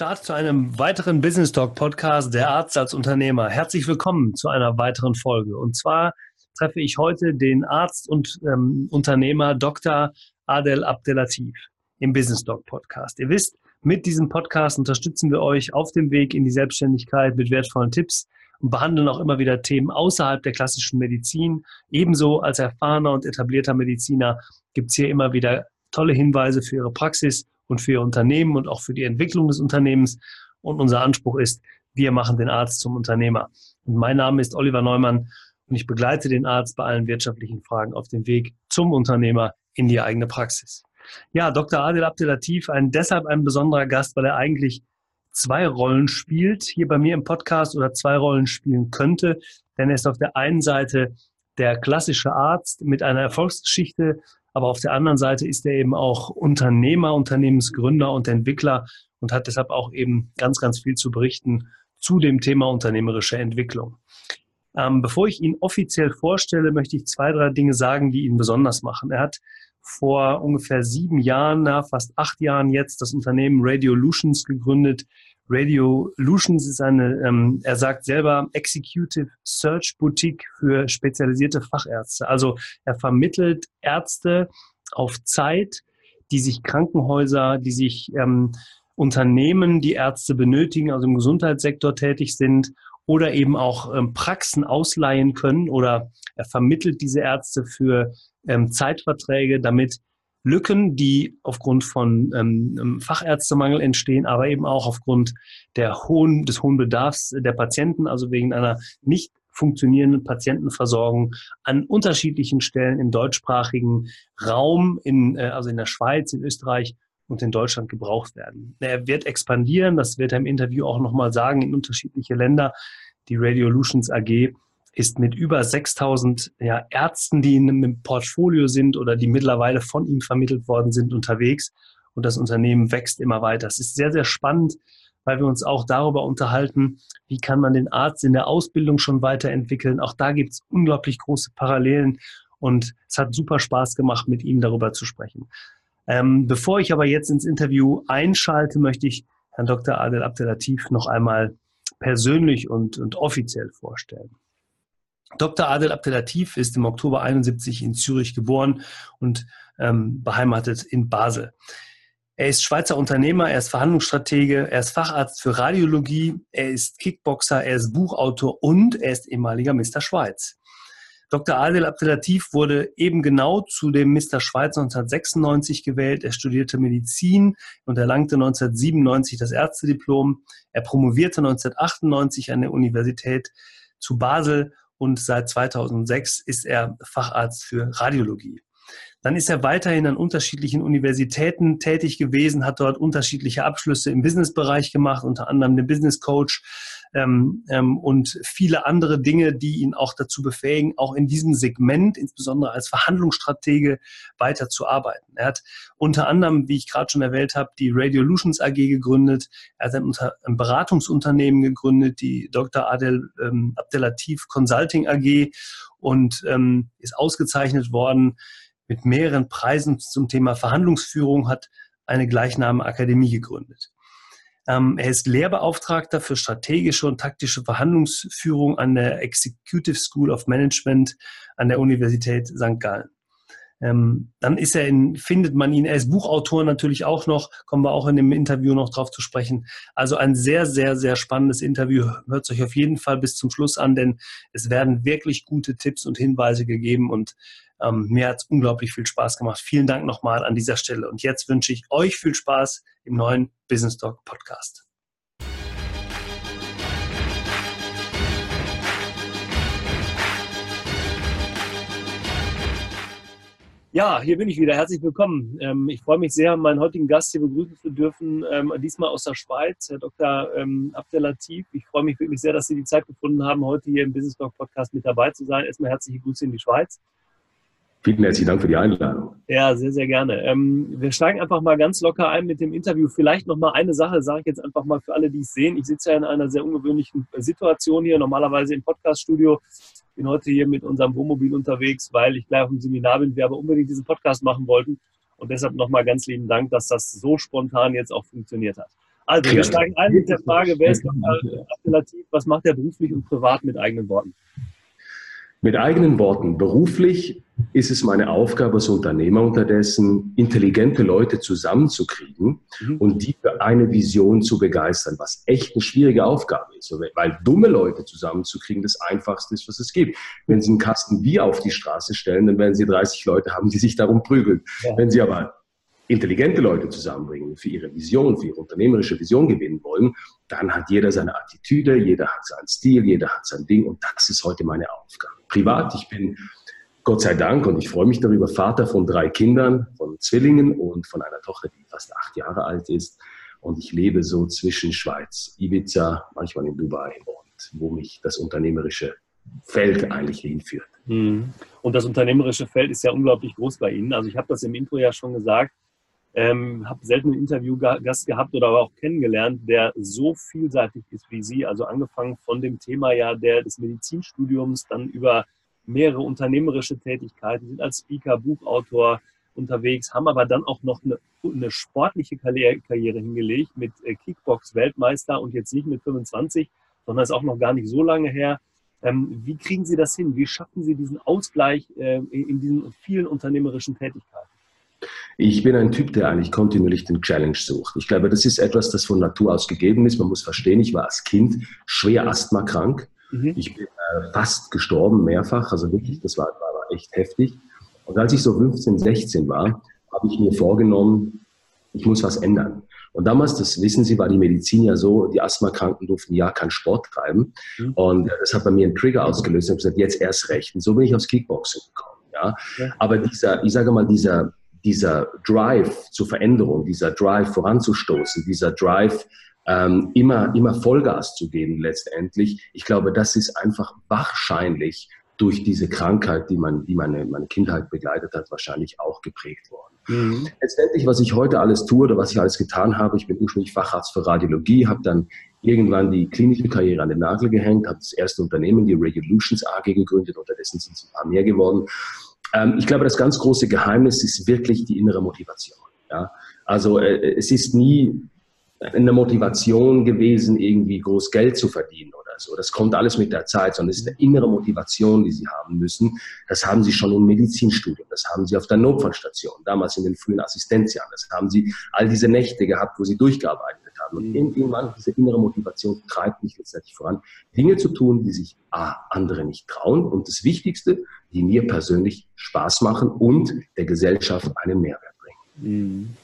Start zu einem weiteren Business Talk Podcast der Arzt als Unternehmer. Herzlich willkommen zu einer weiteren Folge. Und zwar treffe ich heute den Arzt und ähm, Unternehmer Dr. Adel Abdelatif im Business Talk Podcast. Ihr wisst, mit diesem Podcast unterstützen wir euch auf dem Weg in die Selbstständigkeit mit wertvollen Tipps und behandeln auch immer wieder Themen außerhalb der klassischen Medizin. Ebenso als erfahrener und etablierter Mediziner gibt es hier immer wieder tolle Hinweise für Ihre Praxis und für Ihr Unternehmen und auch für die Entwicklung des Unternehmens. Und unser Anspruch ist, wir machen den Arzt zum Unternehmer. Und mein Name ist Oliver Neumann und ich begleite den Arzt bei allen wirtschaftlichen Fragen auf dem Weg zum Unternehmer in die eigene Praxis. Ja, Dr. Adel Abdelatif, ein, deshalb ein besonderer Gast, weil er eigentlich zwei Rollen spielt, hier bei mir im Podcast oder zwei Rollen spielen könnte. Denn er ist auf der einen Seite der klassische Arzt mit einer Erfolgsgeschichte, aber auf der anderen Seite ist er eben auch Unternehmer, Unternehmensgründer und Entwickler und hat deshalb auch eben ganz, ganz viel zu berichten zu dem Thema unternehmerische Entwicklung. Ähm, bevor ich ihn offiziell vorstelle, möchte ich zwei, drei Dinge sagen, die ihn besonders machen. Er hat vor ungefähr sieben Jahren, na, fast acht Jahren jetzt, das Unternehmen Radiolutions gegründet. Radiolutions ist eine, ähm, er sagt selber, Executive Search Boutique für spezialisierte Fachärzte. Also er vermittelt Ärzte auf Zeit, die sich Krankenhäuser, die sich ähm, Unternehmen, die Ärzte benötigen, also im Gesundheitssektor tätig sind oder eben auch ähm, Praxen ausleihen können oder er vermittelt diese Ärzte für ähm, Zeitverträge, damit Lücken, die aufgrund von ähm, ähm, Fachärztemangel entstehen, aber eben auch aufgrund der hohen, des hohen Bedarfs der Patienten, also wegen einer nicht funktionierenden Patientenversorgung an unterschiedlichen Stellen im deutschsprachigen Raum, in, äh, also in der Schweiz, in Österreich und in Deutschland gebraucht werden. Er wird expandieren, das wird er im Interview auch nochmal sagen, in unterschiedliche Länder. Die Radiolutions AG ist mit über 6000 ja, Ärzten, die in einem Portfolio sind oder die mittlerweile von ihm vermittelt worden sind, unterwegs. Und das Unternehmen wächst immer weiter. Es ist sehr, sehr spannend, weil wir uns auch darüber unterhalten, wie kann man den Arzt in der Ausbildung schon weiterentwickeln. Auch da gibt es unglaublich große Parallelen. Und es hat super Spaß gemacht, mit ihm darüber zu sprechen. Ähm, bevor ich aber jetzt ins Interview einschalte, möchte ich Herrn Dr. Adel Abdelatif noch einmal persönlich und, und offiziell vorstellen. Dr. Adel Abdelatif ist im Oktober 71 in Zürich geboren und ähm, beheimatet in Basel. Er ist Schweizer Unternehmer, er ist Verhandlungsstratege, er ist Facharzt für Radiologie, er ist Kickboxer, er ist Buchautor und er ist ehemaliger Mr. Schweiz. Dr. Adel Abdelatif wurde eben genau zu dem Mr. Schweiz 1996 gewählt. Er studierte Medizin und erlangte 1997 das Ärztediplom. Er promovierte 1998 an der Universität zu Basel und seit 2006 ist er Facharzt für Radiologie. Dann ist er weiterhin an unterschiedlichen Universitäten tätig gewesen, hat dort unterschiedliche Abschlüsse im Businessbereich gemacht, unter anderem den Business Coach ähm, ähm, und viele andere Dinge, die ihn auch dazu befähigen, auch in diesem Segment, insbesondere als Verhandlungsstratege, weiterzuarbeiten. Er hat unter anderem, wie ich gerade schon erwähnt habe, die Radiolutions AG gegründet. Er hat ein, ein Beratungsunternehmen gegründet, die Dr. Adel ähm, Abdelatif Consulting AG und ähm, ist ausgezeichnet worden mit mehreren Preisen zum Thema Verhandlungsführung, hat eine gleichnamige Akademie gegründet. Ähm, er ist Lehrbeauftragter für strategische und taktische Verhandlungsführung an der Executive School of Management an der Universität St. Gallen. Ähm, dann ist er in, findet man ihn, ist Buchautor natürlich auch noch, kommen wir auch in dem Interview noch drauf zu sprechen. Also ein sehr, sehr, sehr spannendes Interview. Hört euch auf jeden Fall bis zum Schluss an, denn es werden wirklich gute Tipps und Hinweise gegeben und ähm, mir hat es unglaublich viel Spaß gemacht. Vielen Dank nochmal an dieser Stelle. Und jetzt wünsche ich euch viel Spaß im neuen Business Talk Podcast. Ja, hier bin ich wieder. Herzlich willkommen. Ähm, ich freue mich sehr, meinen heutigen Gast hier begrüßen zu dürfen. Ähm, diesmal aus der Schweiz, Herr Dr. Ähm, Abdelatif. Ich freue mich wirklich sehr, dass Sie die Zeit gefunden haben, heute hier im Business Talk Podcast mit dabei zu sein. Erstmal herzliche Grüße in die Schweiz. Vielen herzlichen Dank für die Einladung. Ja, sehr, sehr gerne. Ähm, wir steigen einfach mal ganz locker ein mit dem Interview. Vielleicht noch mal eine Sache, sage ich jetzt einfach mal für alle, die es sehen. Ich sitze ja in einer sehr ungewöhnlichen Situation hier, normalerweise im Podcaststudio. Bin heute hier mit unserem Wohnmobil unterwegs, weil ich gleich auf dem Seminar bin, wir aber unbedingt diesen Podcast machen wollten. Und deshalb nochmal ganz lieben Dank, dass das so spontan jetzt auch funktioniert hat. Also, wir steigen ein mit der Frage, wer ist alternativ, was macht er beruflich und privat mit eigenen Worten? Mit eigenen Worten, beruflich ist es meine Aufgabe als Unternehmer unterdessen, intelligente Leute zusammenzukriegen mhm. und die für eine Vision zu begeistern, was echt eine schwierige Aufgabe ist. Weil dumme Leute zusammenzukriegen das Einfachste ist, was es gibt. Wenn Sie einen Kasten Bier auf die Straße stellen, dann werden Sie 30 Leute haben, die sich darum prügeln. Ja. Wenn Sie aber intelligente Leute zusammenbringen, für ihre Vision, für ihre unternehmerische Vision gewinnen wollen, dann hat jeder seine Attitüde, jeder hat seinen Stil, jeder hat sein Ding und das ist heute meine Aufgabe. Privat, ich bin Gott sei Dank und ich freue mich darüber, Vater von drei Kindern, von Zwillingen und von einer Tochter, die fast acht Jahre alt ist. Und ich lebe so zwischen Schweiz, Ibiza, manchmal in Dubai und wo mich das unternehmerische Feld eigentlich hinführt. Hm. Und das unternehmerische Feld ist ja unglaublich groß bei Ihnen. Also ich habe das im Intro ja schon gesagt. Ähm, habe selten einen Interviewgast gehabt oder aber auch kennengelernt, der so vielseitig ist wie Sie. Also angefangen von dem Thema ja der, des Medizinstudiums, dann über mehrere unternehmerische Tätigkeiten, sind als Speaker, Buchautor unterwegs, haben aber dann auch noch eine, eine sportliche Karriere, Karriere hingelegt mit äh, Kickbox-Weltmeister und jetzt nicht mit 25, sondern ist auch noch gar nicht so lange her. Ähm, wie kriegen Sie das hin? Wie schaffen Sie diesen Ausgleich äh, in diesen vielen unternehmerischen Tätigkeiten? Ich bin ein Typ, der eigentlich kontinuierlich den Challenge sucht. Ich glaube, das ist etwas, das von Natur aus gegeben ist. Man muss verstehen, ich war als Kind schwer asthmakrank. Mhm. Ich bin äh, fast gestorben, mehrfach. Also wirklich, das war, war echt heftig. Und als ich so 15, 16 war, habe ich mir vorgenommen, ich muss was ändern. Und damals, das wissen Sie, war die Medizin ja so, die Asthmakranken durften ja keinen Sport treiben. Mhm. Und das hat bei mir einen Trigger ausgelöst. Ich habe gesagt, jetzt erst recht. Und so bin ich aufs Kickboxing gekommen. Ja? ja. Aber dieser, ich sage mal, dieser, dieser Drive zur Veränderung, dieser Drive voranzustoßen, dieser Drive ähm, immer, immer Vollgas zu geben letztendlich, ich glaube, das ist einfach wahrscheinlich durch diese Krankheit, die, man, die meine, meine Kindheit begleitet hat, wahrscheinlich auch geprägt worden. Mhm. Letztendlich, was ich heute alles tue oder was ich alles getan habe, ich bin ursprünglich Facharzt für Radiologie, habe dann irgendwann die klinische Karriere an den Nagel gehängt, habe das erste Unternehmen, die Regulations AG, gegründet, unterdessen sind es ein paar mehr geworden. Ähm, ich glaube, das ganz große Geheimnis ist wirklich die innere Motivation. Ja? Also äh, es ist nie eine Motivation gewesen, irgendwie groß Geld zu verdienen oder so. Das kommt alles mit der Zeit, sondern es ist eine innere Motivation, die sie haben müssen. Das haben sie schon im Medizinstudium, das haben sie auf der Notfallstation, damals in den frühen Assistenzjahren. Das haben sie all diese Nächte gehabt, wo sie durchgearbeitet haben. Und mhm. irgendwann, diese innere Motivation treibt mich letztendlich voran, Dinge zu tun, die sich A, andere nicht trauen und das Wichtigste, die mir persönlich Spaß machen und der Gesellschaft einen Mehrwert bringen. Mhm.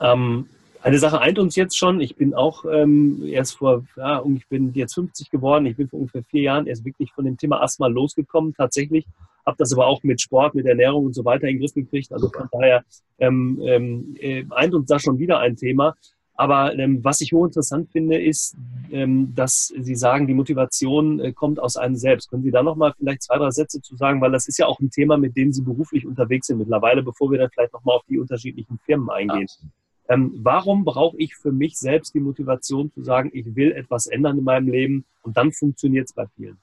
Ähm, eine Sache eint uns jetzt schon. Ich bin auch ähm, erst vor, ja, ich bin jetzt 50 geworden. Ich bin vor ungefähr vier Jahren erst wirklich von dem Thema Asthma losgekommen, tatsächlich. Habe das aber auch mit Sport, mit Ernährung und so weiter in den Griff gekriegt. Also von daher ähm, ähm, äh, eint uns da schon wieder ein Thema. Aber ähm, was ich hochinteressant finde, ist, ähm, dass Sie sagen, die Motivation äh, kommt aus einem selbst. Können Sie da nochmal vielleicht zwei, drei Sätze zu sagen? Weil das ist ja auch ein Thema, mit dem Sie beruflich unterwegs sind mittlerweile, bevor wir dann vielleicht nochmal auf die unterschiedlichen Firmen eingehen. Ja. Ähm, warum brauche ich für mich selbst die Motivation zu sagen, ich will etwas ändern in meinem Leben und dann funktioniert es bei vielen?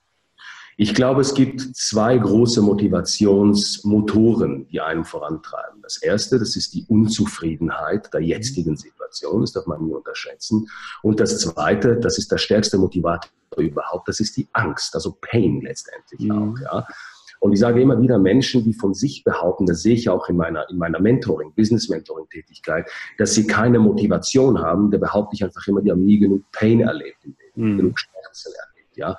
Ich glaube, es gibt zwei große Motivationsmotoren, die einen vorantreiben. Das erste, das ist die Unzufriedenheit der jetzigen Situation, das darf man nie unterschätzen. Und das zweite, das ist der stärkste Motivator überhaupt, das ist die Angst, also Pain letztendlich mhm. auch. Ja. Und ich sage immer wieder Menschen, die von sich behaupten, das sehe ich auch in meiner, in meiner Mentoring, Business-Mentoring-Tätigkeit, dass sie keine Motivation haben, da behaupte ich einfach immer, die haben nie genug Pain erlebt, mhm. genug Schmerzen erlebt. Ja.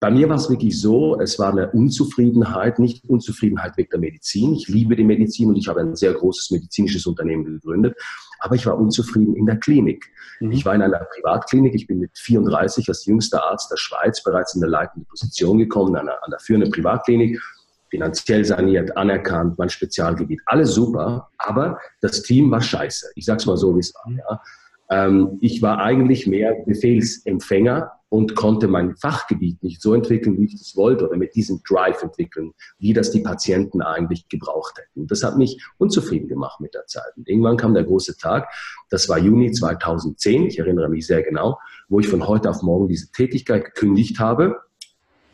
Bei mir war es wirklich so, es war eine Unzufriedenheit, nicht Unzufriedenheit wegen der Medizin. Ich liebe die Medizin und ich habe ein sehr großes medizinisches Unternehmen gegründet, aber ich war unzufrieden in der Klinik. Mhm. Ich war in einer Privatklinik, ich bin mit 34 als jüngster Arzt der Schweiz bereits in der leitenden Position gekommen, an einer, an der führenden Privatklinik finanziell saniert, anerkannt, mein Spezialgebiet, alles super, aber das Team war scheiße. Ich sag's mal so, wie es war. Ja. Ähm, ich war eigentlich mehr Befehlsempfänger und konnte mein Fachgebiet nicht so entwickeln, wie ich das wollte, oder mit diesem Drive entwickeln, wie das die Patienten eigentlich gebraucht hätten. Das hat mich unzufrieden gemacht mit der Zeit. Und irgendwann kam der große Tag, das war Juni 2010, ich erinnere mich sehr genau, wo ich von heute auf morgen diese Tätigkeit gekündigt habe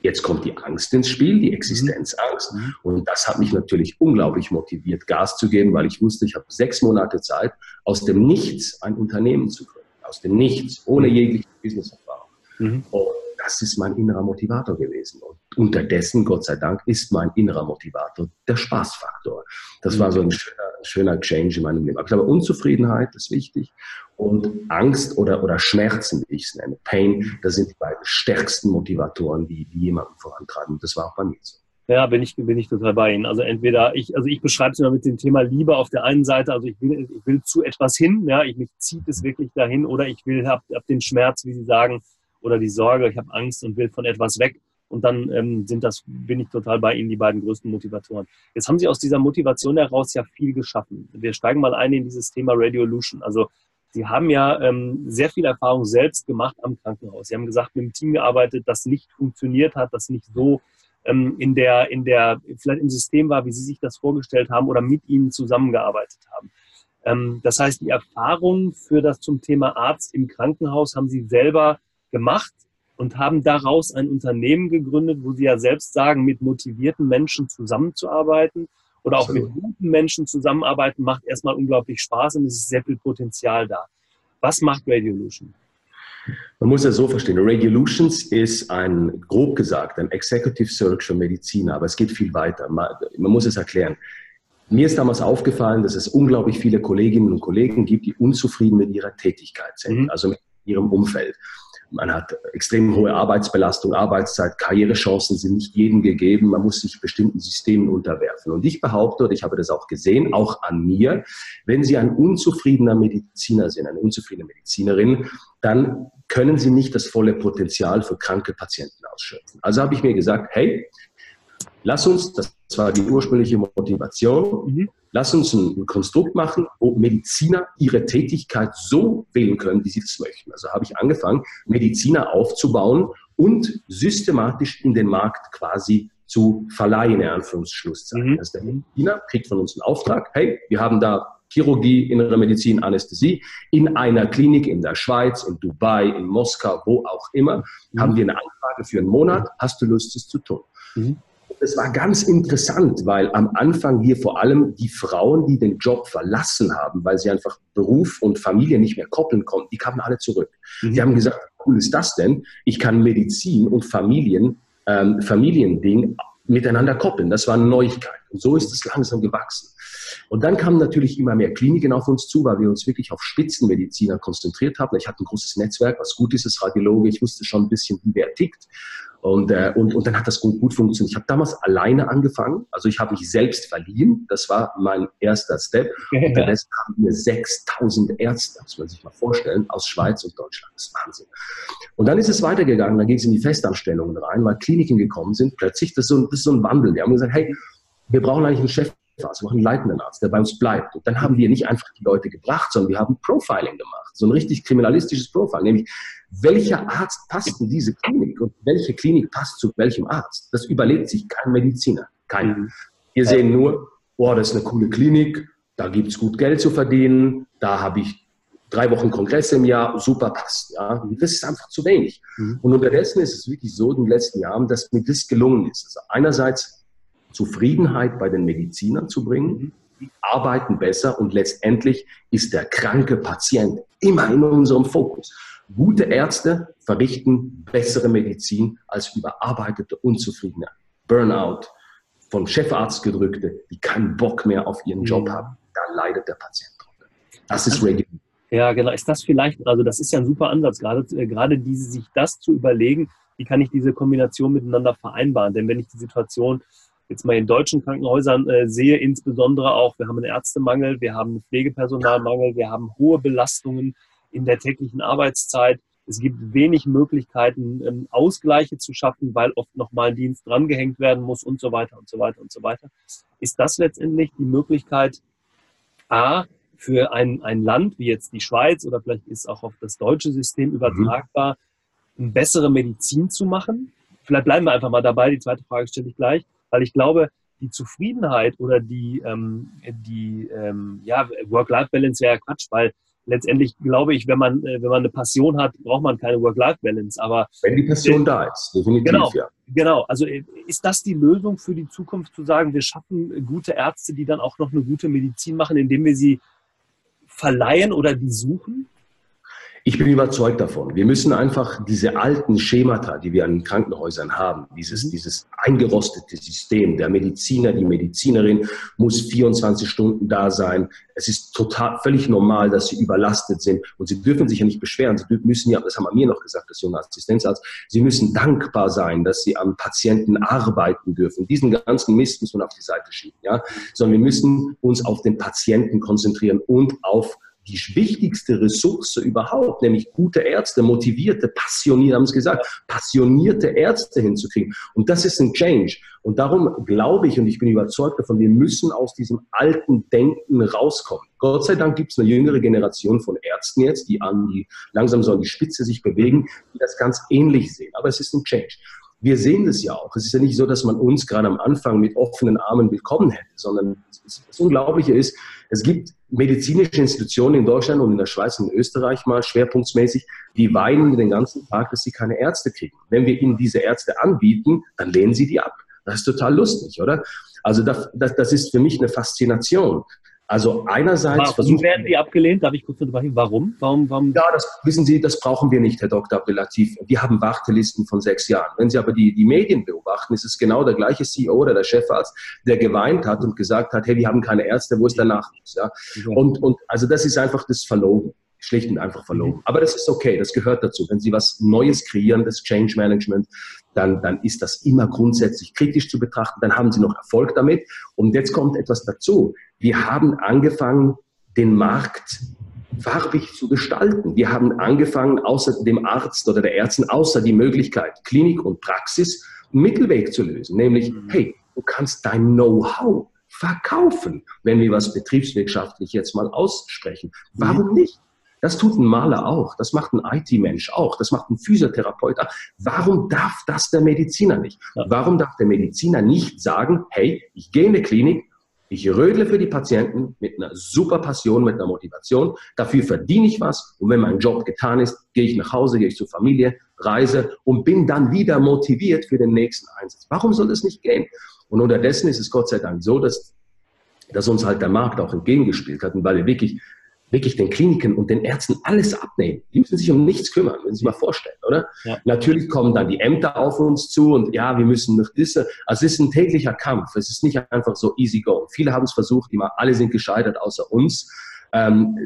Jetzt kommt die Angst ins Spiel, die Existenzangst. Mhm. Und das hat mich natürlich unglaublich motiviert, Gas zu geben, weil ich wusste, ich habe sechs Monate Zeit, aus dem Nichts ein Unternehmen zu gründen. aus dem Nichts, ohne mhm. jegliche Business-Erfahrung. Mhm. Und das ist mein innerer Motivator gewesen. Und unterdessen, Gott sei Dank, ist mein innerer Motivator der Spaßfaktor. Das war so ein schöner, schöner Change in meinem Leben. Ich glaube, Unzufriedenheit ist wichtig und Angst oder, oder Schmerzen, wie ich es nenne, Pain, das sind die beiden stärksten Motivatoren, die, die jemanden vorantreiben. Und das war auch bei mir so. Ja, bin ich, bin ich total bei Ihnen. Also entweder ich, also ich beschreibe es immer mit dem Thema Liebe auf der einen Seite, also ich will, ich will zu etwas hin, ja, ich mich zieht es wirklich dahin oder ich will, hab, hab den Schmerz, wie Sie sagen, oder die Sorge, ich habe Angst und will von etwas weg. Und dann ähm, sind das, bin ich total bei Ihnen, die beiden größten Motivatoren. Jetzt haben Sie aus dieser Motivation heraus ja viel geschaffen. Wir steigen mal ein in dieses Thema Radiolution. Also Sie haben ja ähm, sehr viel Erfahrung selbst gemacht am Krankenhaus. Sie haben gesagt, mit einem Team gearbeitet, das nicht funktioniert hat, das nicht so ähm, in der, in der, vielleicht im System war, wie Sie sich das vorgestellt haben oder mit Ihnen zusammengearbeitet haben. Ähm, das heißt, die Erfahrung für das zum Thema Arzt im Krankenhaus haben Sie selber gemacht und haben daraus ein Unternehmen gegründet, wo sie ja selbst sagen, mit motivierten Menschen zusammenzuarbeiten oder auch Absolut. mit guten Menschen zusammenarbeiten, macht erstmal unglaublich Spaß und es ist sehr viel Potenzial da. Was macht Radiolution? Man muss es so verstehen. Radiolutions ist ein, grob gesagt, ein Executive Search für Mediziner, aber es geht viel weiter. Man, man muss es erklären. Mir ist damals aufgefallen, dass es unglaublich viele Kolleginnen und Kollegen gibt, die unzufrieden mit ihrer Tätigkeit sind, mhm. also mit ihrem Umfeld. Man hat extrem hohe Arbeitsbelastung, Arbeitszeit, Karrierechancen sind nicht jedem gegeben. Man muss sich bestimmten Systemen unterwerfen. Und ich behaupte, und ich habe das auch gesehen, auch an mir, wenn Sie ein unzufriedener Mediziner sind, eine unzufriedene Medizinerin, dann können Sie nicht das volle Potenzial für kranke Patienten ausschöpfen. Also habe ich mir gesagt, hey, lass uns, das war die ursprüngliche Motivation, mhm. Lass uns ein, Konstrukt machen, wo Mediziner ihre Tätigkeit so wählen können, wie sie das möchten. Also habe ich angefangen, Mediziner aufzubauen und systematisch in den Markt quasi zu verleihen, in Anführungsschlusszeichen. Mhm. Also der Mediziner kriegt von uns einen Auftrag, hey, wir haben da Chirurgie, innere Medizin, Anästhesie in einer Klinik in der Schweiz, in Dubai, in Moskau, wo auch immer, mhm. haben wir eine Anfrage für einen Monat, hast du Lust, es zu tun? Mhm es war ganz interessant, weil am Anfang hier vor allem die Frauen, die den Job verlassen haben, weil sie einfach Beruf und Familie nicht mehr koppeln konnten, die kamen alle zurück. Mhm. Die haben gesagt, cool ist das denn? Ich kann Medizin und Familien, ähm, Familiending miteinander koppeln. Das war eine Neuigkeit. Und so ist es langsam gewachsen. Und dann kamen natürlich immer mehr Kliniken auf uns zu, weil wir uns wirklich auf Spitzenmediziner konzentriert haben. Ich hatte ein großes Netzwerk, was gut ist als Radiologe. Ich wusste schon ein bisschen, wie wer tickt. Und, äh, und, und dann hat das gut, gut funktioniert. Ich habe damals alleine angefangen, also ich habe mich selbst verliehen, das war mein erster Step. Und der Rest haben wir 6000 Ärzte, muss man sich mal vorstellen, aus Schweiz und Deutschland. Das ist Wahnsinn. Und dann ist es weitergegangen, dann ging es in die Festanstellungen rein, weil Kliniken gekommen sind. Plötzlich, das ist so ein, das ist so ein Wandel. Wir haben gesagt, hey, wir brauchen eigentlich einen Chef Arzt, wir brauchen einen leitenden Arzt, der bei uns bleibt. Und dann haben wir nicht einfach die Leute gebracht, sondern wir haben Profiling gemacht. So ein richtig kriminalistisches Profiling, nämlich welcher Arzt passt in diese Klinik und welche Klinik passt zu welchem Arzt. Das überlegt sich kein Mediziner. Kein. Mhm. Wir sehen nur, boah, das ist eine coole Klinik, da gibt es gut Geld zu verdienen, da habe ich drei Wochen Kongress im Jahr, super passt. Ja? Das ist einfach zu wenig. Mhm. Und unterdessen ist es wirklich so in den letzten Jahren, dass mir das gelungen ist. Also einerseits Zufriedenheit bei den Medizinern zu bringen, die arbeiten besser und letztendlich ist der kranke Patient immer in unserem Fokus. Gute Ärzte verrichten bessere Medizin als überarbeitete, unzufriedene Burnout, von Chefarzt gedrückte, die keinen Bock mehr auf ihren Job mhm. haben. Da leidet der Patient drunter. Das ist Regular. Ja, genau. Ist das vielleicht, also das ist ja ein super Ansatz, gerade, äh, gerade diese, sich das zu überlegen, wie kann ich diese Kombination miteinander vereinbaren? Denn wenn ich die Situation jetzt mal in deutschen Krankenhäusern äh, sehe, insbesondere auch, wir haben einen Ärztemangel, wir haben einen Pflegepersonalmangel, wir haben hohe Belastungen in der täglichen Arbeitszeit. Es gibt wenig Möglichkeiten, ähm, Ausgleiche zu schaffen, weil oft nochmal ein Dienst drangehängt werden muss und so weiter und so weiter und so weiter. Ist das letztendlich die Möglichkeit, A, für ein, ein Land wie jetzt die Schweiz oder vielleicht ist auch auf das deutsche System mhm. übertragbar, eine bessere Medizin zu machen? Vielleicht bleiben wir einfach mal dabei, die zweite Frage stelle ich gleich, weil ich glaube, die Zufriedenheit oder die, ähm, die ähm, ja, Work-Life-Balance wäre ja Quatsch, weil letztendlich glaube ich, wenn man, äh, wenn man eine Passion hat, braucht man keine Work-Life-Balance. Aber wenn die Passion äh, da ist, definitiv, genau, ja. Genau, also äh, ist das die Lösung für die Zukunft, zu sagen, wir schaffen gute Ärzte, die dann auch noch eine gute Medizin machen, indem wir sie verleihen oder die suchen? Ich bin überzeugt davon. Wir müssen einfach diese alten Schemata, die wir an Krankenhäusern haben, dieses, mhm. dieses eingerostete System, der Mediziner, die Medizinerin muss 24 Stunden da sein. Es ist total, völlig normal, dass sie überlastet sind und sie dürfen sich ja nicht beschweren. Sie müssen ja, das haben wir mir noch gesagt, das junge Assistenzarzt, sie müssen dankbar sein, dass sie am Patienten arbeiten dürfen. Diesen ganzen Mist muss man auf die Seite schieben, ja. Sondern wir müssen uns auf den Patienten konzentrieren und auf die wichtigste Ressource überhaupt, nämlich gute Ärzte, motivierte, passionierte, haben es gesagt, passionierte Ärzte hinzukriegen. Und das ist ein Change. Und darum glaube ich und ich bin überzeugt davon, wir müssen aus diesem alten Denken rauskommen. Gott sei Dank gibt es eine jüngere Generation von Ärzten jetzt, die an die langsam so an die Spitze sich bewegen, die das ganz ähnlich sehen. Aber es ist ein Change. Wir sehen das ja auch. Es ist ja nicht so, dass man uns gerade am Anfang mit offenen Armen willkommen hätte, sondern das Unglaubliche ist, es gibt medizinische Institutionen in Deutschland und in der Schweiz und in Österreich mal schwerpunktmäßig, die weinen den ganzen Tag, dass sie keine Ärzte kriegen. Wenn wir ihnen diese Ärzte anbieten, dann lehnen sie die ab. Das ist total lustig, oder? Also das, das, das ist für mich eine Faszination. Also einerseits warum versuchen werden die abgelehnt? Darf ich kurz unterbrechen? Warum? Warum, warum? Ja, das wissen Sie, das brauchen wir nicht, Herr Dr. Abdelatif. Wir haben Wartelisten von sechs Jahren. Wenn Sie aber die, die Medien beobachten, ist es genau der gleiche CEO oder der Chefarzt, der geweint hat und gesagt hat, hey, wir haben keine Ärzte, wo ist der Nachwuchs? Ja? Und, und also das ist einfach das Verlogen schlicht und einfach verlogen. Mhm. Aber das ist okay, das gehört dazu. Wenn Sie was Neues kreieren, das Change Management, dann, dann ist das immer grundsätzlich kritisch zu betrachten. Dann haben Sie noch Erfolg damit. Und jetzt kommt etwas dazu. Wir haben angefangen, den Markt farbig zu gestalten. Wir haben angefangen, außer dem Arzt oder der Ärztin, außer die Möglichkeit, Klinik und Praxis, einen Mittelweg zu lösen. Nämlich, mhm. hey, du kannst dein Know-how verkaufen, wenn wir was betriebswirtschaftlich jetzt mal aussprechen. Warum mhm. nicht? Das tut ein Maler auch, das macht ein IT-Mensch auch, das macht ein Physiotherapeut auch. Warum darf das der Mediziner nicht? Warum darf der Mediziner nicht sagen, hey, ich gehe in eine Klinik, ich rödle für die Patienten mit einer super Passion, mit einer Motivation, dafür verdiene ich was und wenn mein Job getan ist, gehe ich nach Hause, gehe ich zur Familie, reise und bin dann wieder motiviert für den nächsten Einsatz. Warum soll das nicht gehen? Und unterdessen ist es Gott sei Dank so, dass dass uns halt der Markt auch entgegengespielt hat und weil wir wirklich wirklich den Kliniken und den Ärzten alles abnehmen. Die müssen sich um nichts kümmern, wenn Sie sich mal vorstellen, oder? Ja. Natürlich kommen dann die Ämter auf uns zu und ja, wir müssen noch diese. Also es ist ein täglicher Kampf. Es ist nicht einfach so easy go. Viele haben es versucht, immer alle sind gescheitert außer uns. Ähm,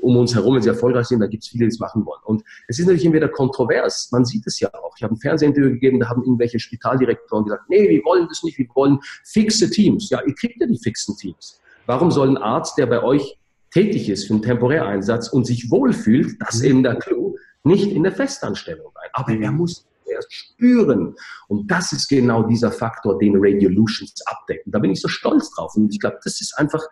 um uns herum, wenn sie erfolgreich sind, da gibt es viele, die es machen wollen. Und es ist natürlich immer wieder kontrovers. Man sieht es ja auch. Ich habe ein Fernsehinterview gegeben, da haben irgendwelche Spitaldirektoren gesagt, nee, wir wollen das nicht, wir wollen fixe Teams. Ja, ihr kriegt ja die fixen Teams. Warum soll ein Arzt, der bei euch tätig ist für einen Temporäreinsatz und sich wohlfühlt, das ist eben der Clou, nicht in der Festanstellung rein. Aber er muss erst spüren. Und das ist genau dieser Faktor, den Radiolutions abdecken. Da bin ich so stolz drauf. Und ich glaube, das ist einfach,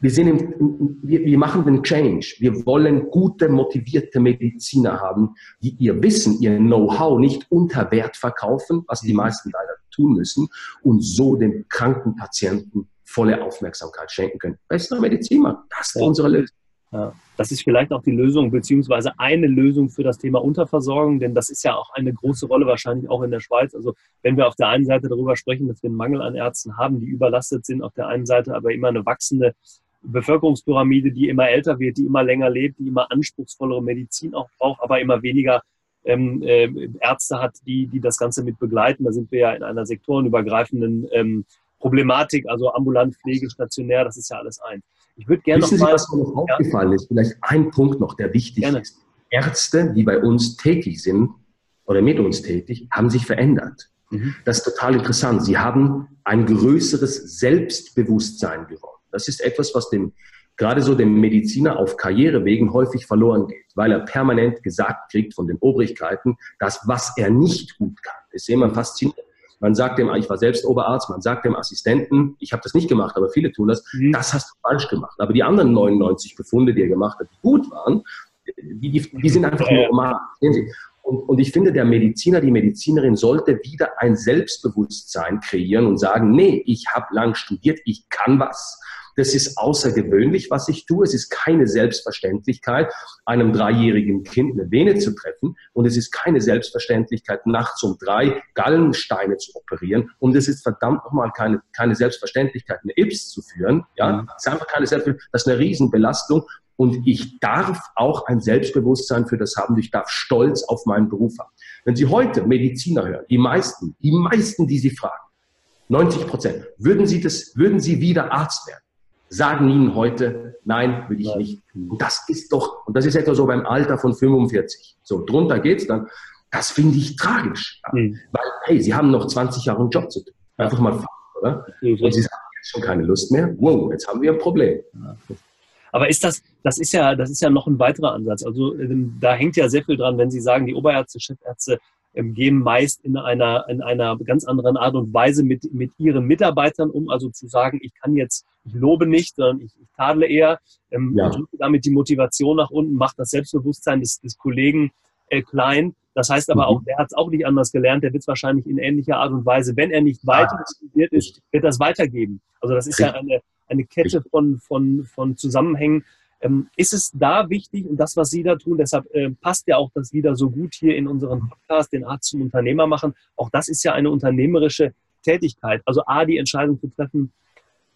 wir, sehen im, wir, wir machen den Change. Wir wollen gute, motivierte Mediziner haben, die ihr Wissen, ihr Know-how nicht unter Wert verkaufen, was die meisten leider tun müssen, und so den kranken Patienten volle Aufmerksamkeit schenken können. Bessere Medizin, Mann. Das ist ja. unsere Lösung. Ja, das ist vielleicht auch die Lösung, beziehungsweise eine Lösung für das Thema Unterversorgung, denn das ist ja auch eine große Rolle wahrscheinlich auch in der Schweiz. Also wenn wir auf der einen Seite darüber sprechen, dass wir einen Mangel an Ärzten haben, die überlastet sind, auf der einen Seite aber immer eine wachsende Bevölkerungspyramide, die immer älter wird, die immer länger lebt, die immer anspruchsvollere Medizin auch braucht, aber immer weniger ähm, äh, Ärzte hat, die, die das Ganze mit begleiten. Da sind wir ja in einer sektorenübergreifenden ähm, Problematik, also ambulant, Pflege, stationär, das ist ja alles ein. Ich würde gerne noch Sie, mal, was mir noch ja? aufgefallen ist, vielleicht ein Punkt noch, der wichtig gerne. ist. Ärzte, die bei uns tätig sind oder mit uns tätig, haben sich verändert. Mhm. Das ist total interessant. Sie haben ein größeres Selbstbewusstsein gewonnen. Das ist etwas, was dem, gerade so dem Mediziner auf Karrierewegen häufig verloren geht, weil er permanent gesagt kriegt von den Obrigkeiten, dass was er nicht gut kann. Das ist immer faszinierend. Man sagt dem, ich war selbst Oberarzt, man sagt dem Assistenten, ich habe das nicht gemacht, aber viele tun das, mhm. das hast du falsch gemacht. Aber die anderen 99 Befunde, die er gemacht hat, die gut waren, die, die, die sind einfach normal. Und, und ich finde, der Mediziner, die Medizinerin sollte wieder ein Selbstbewusstsein kreieren und sagen, nee, ich habe lang studiert, ich kann was. Das ist außergewöhnlich, was ich tue. Es ist keine Selbstverständlichkeit, einem dreijährigen Kind eine Vene zu treffen. Und es ist keine Selbstverständlichkeit, nachts um drei Gallensteine zu operieren. Und es ist verdammt nochmal keine, keine Selbstverständlichkeit, eine Ips zu führen. Ja, mhm. es ist einfach keine Selbstverständlichkeit. Das ist eine Riesenbelastung. Und ich darf auch ein Selbstbewusstsein für das haben. Ich darf stolz auf meinen Beruf haben. Wenn Sie heute Mediziner hören, die meisten, die meisten, die Sie fragen, 90 Prozent, würden Sie das, würden Sie wieder Arzt werden? Sagen Ihnen heute, nein, will ich nicht. Und das ist doch, und das ist etwa so beim Alter von 45. So, drunter geht's dann. Das finde ich tragisch. Mhm. Weil, hey, Sie haben noch 20 Jahre einen Job zu tun. Einfach mal fahren, oder? Mhm. Und Sie sagen jetzt schon keine Lust mehr. Wow, jetzt haben wir ein Problem. Aber ist das, das ist ja, das ist ja noch ein weiterer Ansatz. Also ähm, da hängt ja sehr viel dran, wenn Sie sagen, die Oberärzte, Chefärzte gehen meist in einer, in einer ganz anderen Art und Weise mit, mit ihren Mitarbeitern um. Also zu sagen, ich kann jetzt, ich lobe nicht, sondern ich, ich tadle eher, ähm, ja. drücke damit die Motivation nach unten, macht das Selbstbewusstsein des, des Kollegen äh, klein. Das heißt aber auch, mhm. der hat es auch nicht anders gelernt, der wird es wahrscheinlich in ähnlicher Art und Weise, wenn er nicht weiter studiert ist, wird das weitergeben. Also das ist ja eine, eine Kette von, von, von Zusammenhängen. Ähm, ist es da wichtig und das, was Sie da tun, deshalb äh, passt ja auch das wieder so gut hier in unseren Podcast, den Arzt zum Unternehmer machen. Auch das ist ja eine unternehmerische Tätigkeit. Also A, die Entscheidung zu treffen.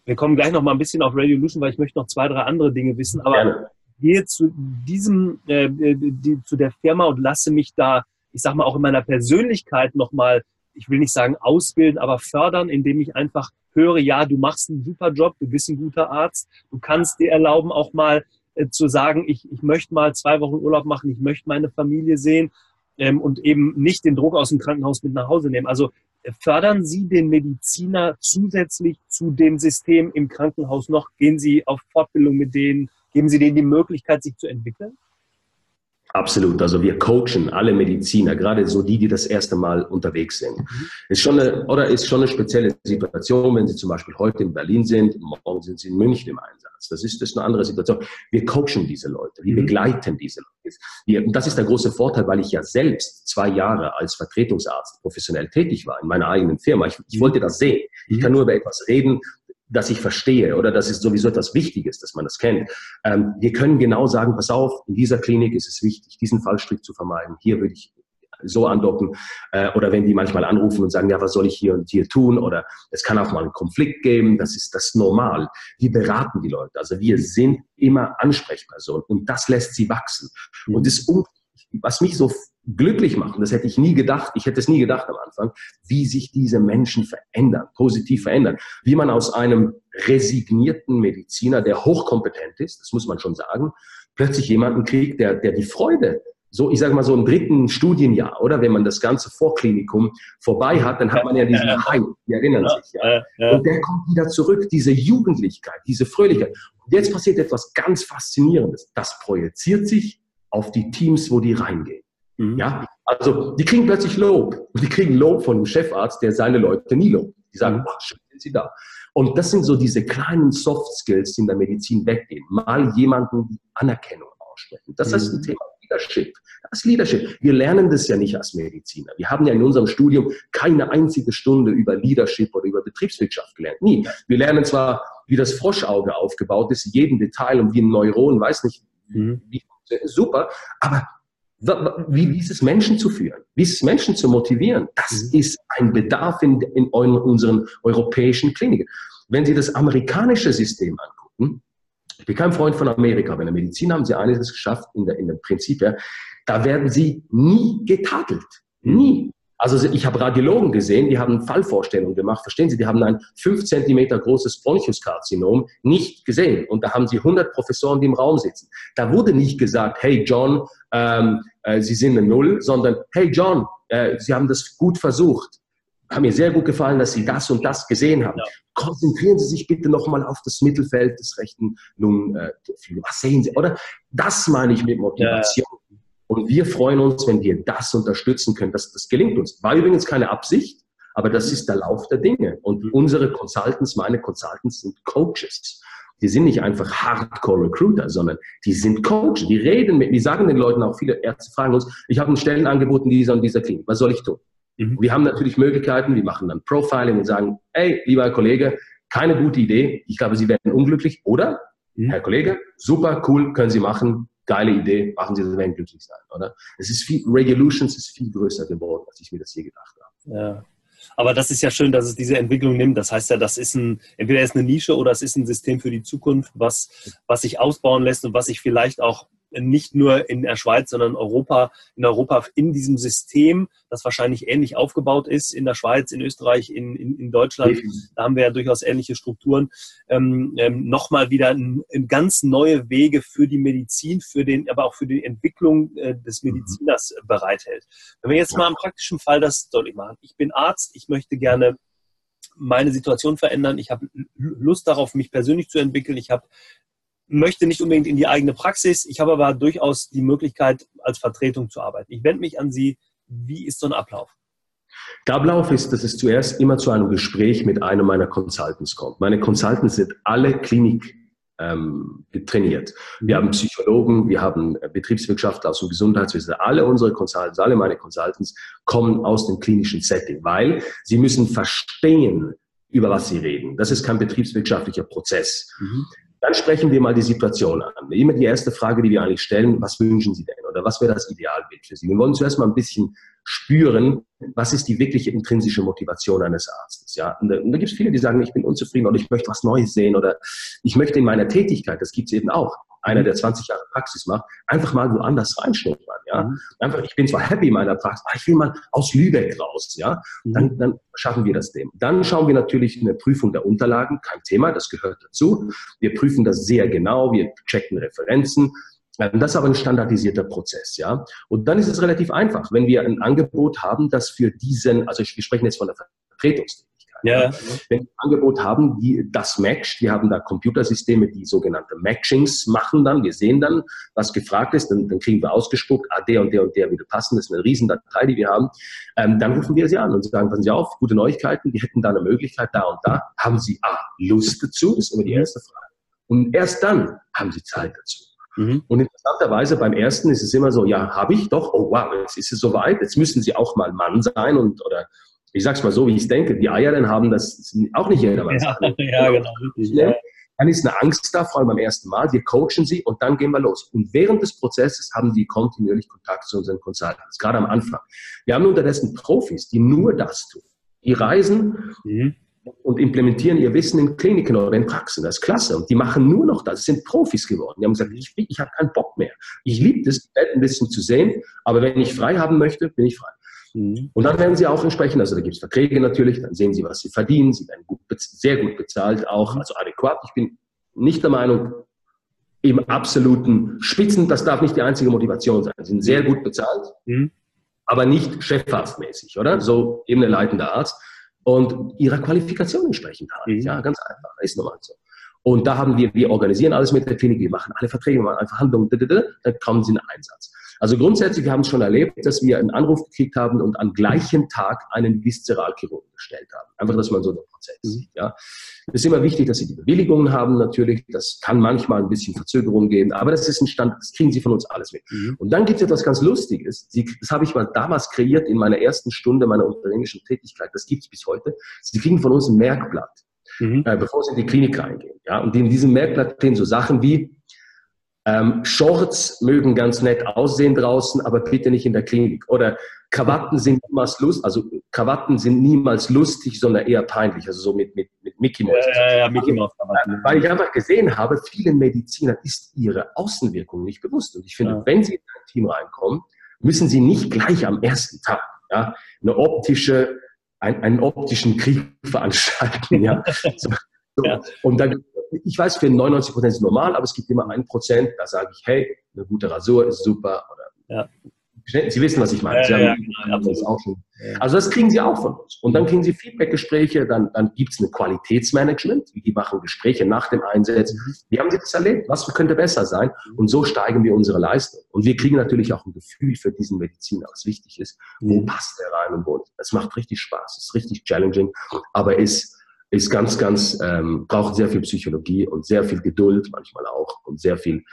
Wir kommen gleich noch mal ein bisschen auf Radiolution, weil ich möchte noch zwei, drei andere Dinge wissen. Aber Gerne gehe zu diesem, äh, äh, die, zu der Firma und lasse mich da, ich sag mal, auch in meiner Persönlichkeit nochmal, ich will nicht sagen ausbilden, aber fördern, indem ich einfach höre, ja, du machst einen super Job, du bist ein guter Arzt, du kannst dir erlauben, auch mal zu sagen, ich, ich möchte mal zwei Wochen Urlaub machen, ich möchte meine Familie sehen ähm, und eben nicht den Druck aus dem Krankenhaus mit nach Hause nehmen. Also äh, fördern Sie den Mediziner zusätzlich zu dem System im Krankenhaus noch? Gehen Sie auf Fortbildung mit denen? Geben Sie denen die Möglichkeit, sich zu entwickeln? Absolut. Also wir coachen alle Mediziner, gerade so die, die das erste Mal unterwegs sind. Mhm. Ist schon eine, oder ist schon eine spezielle Situation, wenn Sie zum Beispiel heute in Berlin sind, morgen sind Sie in München im Einsatz. Das ist, das ist eine andere Situation. Wir coachen diese Leute, wir mhm. begleiten diese Leute. Wir, und das ist der große Vorteil, weil ich ja selbst zwei Jahre als Vertretungsarzt professionell tätig war in meiner eigenen Firma. Ich, ich wollte das sehen. Ich mhm. kann nur über etwas reden, dass ich verstehe oder das ist sowieso etwas Wichtiges, dass man das kennt. Ähm, wir können genau sagen, pass auf, in dieser Klinik ist es wichtig, diesen Fallstrick zu vermeiden. Hier würde ich so andocken. Äh, oder wenn die manchmal anrufen und sagen, ja, was soll ich hier und hier tun? Oder es kann auch mal einen Konflikt geben, das ist das normal. Wir beraten die Leute. Also wir sind immer Ansprechpersonen und das lässt sie wachsen. Und das, was mich so glücklich machen. Das hätte ich nie gedacht. Ich hätte es nie gedacht am Anfang, wie sich diese Menschen verändern, positiv verändern. Wie man aus einem resignierten Mediziner, der hochkompetent ist, das muss man schon sagen, plötzlich jemanden kriegt, der, der die Freude so, ich sage mal so im dritten Studienjahr, oder wenn man das ganze Vorklinikum vorbei hat, dann hat man ja diesen ja, High, die erinnern ja, sich, ja. ja. Und der kommt wieder zurück, diese Jugendlichkeit, diese Fröhlichkeit. Und jetzt passiert etwas ganz Faszinierendes. Das projiziert sich auf die Teams, wo die reingehen. Mhm. Ja, also die kriegen plötzlich Lob. Und die kriegen Lob von einem Chefarzt, der seine Leute nie lobt. Die sagen, oh, schön sind sie da. Und das sind so diese kleinen Soft Skills, die in der Medizin weggehen. Mal jemanden die Anerkennung aussprechen. Das mhm. ist ein Thema Leadership. Das ist Leadership. Wir lernen das ja nicht als Mediziner. Wir haben ja in unserem Studium keine einzige Stunde über Leadership oder über Betriebswirtschaft gelernt. Nie. Wir lernen zwar, wie das Froschauge aufgebaut ist, jeden Detail und wie ein Neuron, weiß nicht, mhm. wie, super, aber wie, wie ist es, Menschen zu führen? Wie ist es, Menschen zu motivieren? Das mhm. ist ein Bedarf in, in unseren europäischen Kliniken. Wenn Sie das amerikanische System angucken, ich bin kein Freund von Amerika, aber in der Medizin haben sie einiges geschafft, in, der, in dem Prinzip, ja, da werden sie nie getadelt. Nie. Also ich habe Radiologen gesehen, die haben Fallvorstellungen gemacht. Verstehen Sie, die haben ein 5 cm großes Bronchuskarzinom nicht gesehen. Und da haben sie 100 Professoren, die im Raum sitzen. Da wurde nicht gesagt, hey John, ähm, äh, Sie sind eine Null, sondern hey John, äh, Sie haben das gut versucht. Hat mir sehr gut gefallen, dass Sie das und das gesehen haben. Ja. Konzentrieren Sie sich bitte nochmal auf das Mittelfeld des rechten Lungen. Äh, was sehen Sie? Oder das meine ich mit Motivation. Ja. Und wir freuen uns, wenn wir das unterstützen können. Das, das gelingt uns. War übrigens keine Absicht, aber das ist der Lauf der Dinge. Und mhm. unsere Consultants, meine Consultants sind Coaches. Die sind nicht einfach Hardcore-Recruiter, sondern die sind Coaches. Die reden mit, die sagen den Leuten auch, viele Ärzte fragen uns, ich habe ein Stellenangebot in dieser und dieser Klinik. Was soll ich tun? Mhm. Wir haben natürlich Möglichkeiten, wir machen dann Profiling und sagen, hey, lieber Kollege, keine gute Idee. Ich glaube, Sie werden unglücklich. Oder, mhm. Herr Kollege, super, cool, können Sie machen geile Idee, machen Sie das, werden glücklich sein, oder? Es ist viel, Regulations ist viel größer geworden, als ich mir das je gedacht habe. Ja. Aber das ist ja schön, dass es diese Entwicklung nimmt. Das heißt ja, das ist ein, entweder ist eine Nische oder es ist ein System für die Zukunft, was, was sich ausbauen lässt und was sich vielleicht auch nicht nur in der Schweiz, sondern Europa, in Europa in diesem System, das wahrscheinlich ähnlich aufgebaut ist, in der Schweiz, in Österreich, in, in, in Deutschland, da haben wir ja durchaus ähnliche Strukturen, ähm, ähm, nochmal wieder ein, ein ganz neue Wege für die Medizin, für den, aber auch für die Entwicklung äh, des mhm. Mediziners bereithält. Wenn wir jetzt mal im praktischen Fall das deutlich machen. Ich bin Arzt, ich möchte gerne meine Situation verändern. Ich habe Lust darauf, mich persönlich zu entwickeln. Ich habe möchte nicht unbedingt in die eigene Praxis. Ich habe aber durchaus die Möglichkeit, als Vertretung zu arbeiten. Ich wende mich an Sie. Wie ist so ein Ablauf? Der Ablauf ist, dass es zuerst immer zu einem Gespräch mit einem meiner Consultants kommt. Meine Consultants sind alle Klinik ähm, trainiert. Wir haben Psychologen, wir haben Betriebswirtschaftler aus dem Gesundheitswesen. Alle unsere Consultants, alle meine Consultants kommen aus dem klinischen Setting, weil sie müssen verstehen, über was sie reden. Das ist kein betriebswirtschaftlicher Prozess. Mhm. Dann sprechen wir mal die Situation an. Immer die erste Frage, die wir eigentlich stellen, was wünschen Sie denn oder was wäre das Idealbild für Sie? Wir wollen zuerst mal ein bisschen spüren, was ist die wirkliche intrinsische Motivation eines Arztes. Ja? Und da, da gibt es viele, die sagen, ich bin unzufrieden oder ich möchte was Neues sehen oder ich möchte in meiner Tätigkeit, das gibt es eben auch, einer, der 20 Jahre Praxis macht, einfach mal woanders reinschnuppern. Ja? Mhm. Einfach, ich bin zwar happy in meiner Praxis, aber ich will mal aus Lübeck raus. Ja? Mhm. Dann, dann schaffen wir das dem. Dann schauen wir natürlich eine Prüfung der Unterlagen, kein Thema, das gehört dazu. Wir prüfen das sehr genau, wir checken Referenzen. Ähm, das ist aber ein standardisierter Prozess, ja. Und dann ist es relativ einfach, wenn wir ein Angebot haben, das für diesen, also wir sprechen jetzt von der Vertretungstätigkeit, ja. Wenn wir ein Angebot haben, die das matcht, wir haben da Computersysteme, die sogenannte Matchings machen dann. Wir sehen dann, was gefragt ist, dann, dann kriegen wir ausgespuckt, ah, der und der und der würde passen. Das ist eine Riesendatei, die wir haben. Ähm, dann rufen wir sie an und sagen, passen Sie auf, gute Neuigkeiten, wir hätten da eine Möglichkeit da und da. Haben Sie A, Lust dazu? Das ist immer die mhm. erste Frage. Und erst dann haben Sie Zeit dazu. Mhm. Und interessanterweise beim ersten ist es immer so, ja, habe ich doch, oh wow, jetzt ist es soweit, jetzt müssen Sie auch mal Mann sein und oder ich sag's mal so, wie ich es denke, die Eier dann haben, das auch nicht jeder weiß. Ja, ja, genau. Ja. Dann ist eine Angst da, vor allem beim ersten Mal. Wir coachen sie und dann gehen wir los. Und während des Prozesses haben die kontinuierlich Kontakt zu unseren Consultants, gerade am Anfang. Wir haben unterdessen Profis, die nur das tun. Die reisen mhm. und implementieren ihr Wissen in Kliniken oder in Praxen. Das ist klasse. Und die machen nur noch das. Sie sind Profis geworden. Die haben gesagt, ich, ich habe keinen Bock mehr. Ich liebe es, ein bisschen zu sehen, aber wenn ich frei haben möchte, bin ich frei. Mhm. Und dann werden sie auch entsprechend, also da gibt es Verträge natürlich, dann sehen sie, was sie verdienen, sie werden gut, sehr gut bezahlt auch, also adäquat. Ich bin nicht der Meinung, im absoluten Spitzen, das darf nicht die einzige Motivation sein. Sie sind sehr gut bezahlt, mhm. aber nicht chefarztmäßig, oder? So eben ein leitender Arzt und ihrer Qualifikation entsprechend halt. Mhm. Ja, ganz einfach, ist normal so. Und da haben wir, wir organisieren alles mit der Klinik, wir machen alle Verträge, wir machen alle Verhandlungen, dann kommen sie in Einsatz. Also grundsätzlich, wir haben es schon erlebt, dass wir einen Anruf gekriegt haben und am gleichen Tag einen Viszeralchirurgen gestellt haben. Einfach, dass man so den Prozess mhm. sieht. Ja. Es ist immer wichtig, dass Sie die Bewilligungen haben natürlich. Das kann manchmal ein bisschen Verzögerung geben, aber das ist ein Stand, das kriegen Sie von uns alles mit. Mhm. Und dann gibt es etwas ganz Lustiges. Sie, das habe ich mal damals kreiert in meiner ersten Stunde meiner unternehmerischen Tätigkeit. Das gibt es bis heute. Sie kriegen von uns ein Merkblatt, mhm. äh, bevor Sie in die Klinik reingehen. Ja. Und in diesem Merkblatt stehen so Sachen wie, ähm, Shorts mögen ganz nett aussehen draußen, aber bitte nicht in der Klinik. Oder Krawatten sind niemals lustig, also Krawatten sind niemals lustig, sondern eher peinlich, also so mit, mit, mit Mickey Mouse. Ja, ja, ja, Mickey Mouse. Krawatten. Weil ich einfach gesehen habe, vielen Medizinern ist ihre Außenwirkung nicht bewusst. Und ich finde, ja. wenn sie in ein Team reinkommen, müssen sie nicht gleich am ersten Tag ja, eine optische, ein, einen optischen Krieg veranstalten. Ja. So, so. Ja. Und dann ich weiß, für 99 Prozent ist normal, aber es gibt immer ein Prozent, da sage ich, hey, eine gute Rasur ist super. Oder, ja. Sie wissen, was ich meine. Ja, ja, haben, das. Also das kriegen Sie auch von uns. Und dann kriegen Sie Feedbackgespräche, dann, dann gibt es ein Qualitätsmanagement, die machen Gespräche nach dem Einsatz. Mhm. Wie haben Sie das erlebt? Was könnte besser sein? Und so steigen wir unsere Leistung. Und wir kriegen natürlich auch ein Gefühl für diesen Mediziner, was wichtig ist. Wo mhm. passt der rein und wo? Es macht richtig Spaß, es ist richtig challenging, aber ist ist ganz, ganz, ähm, braucht sehr viel Psychologie und sehr viel Geduld manchmal auch und sehr viel,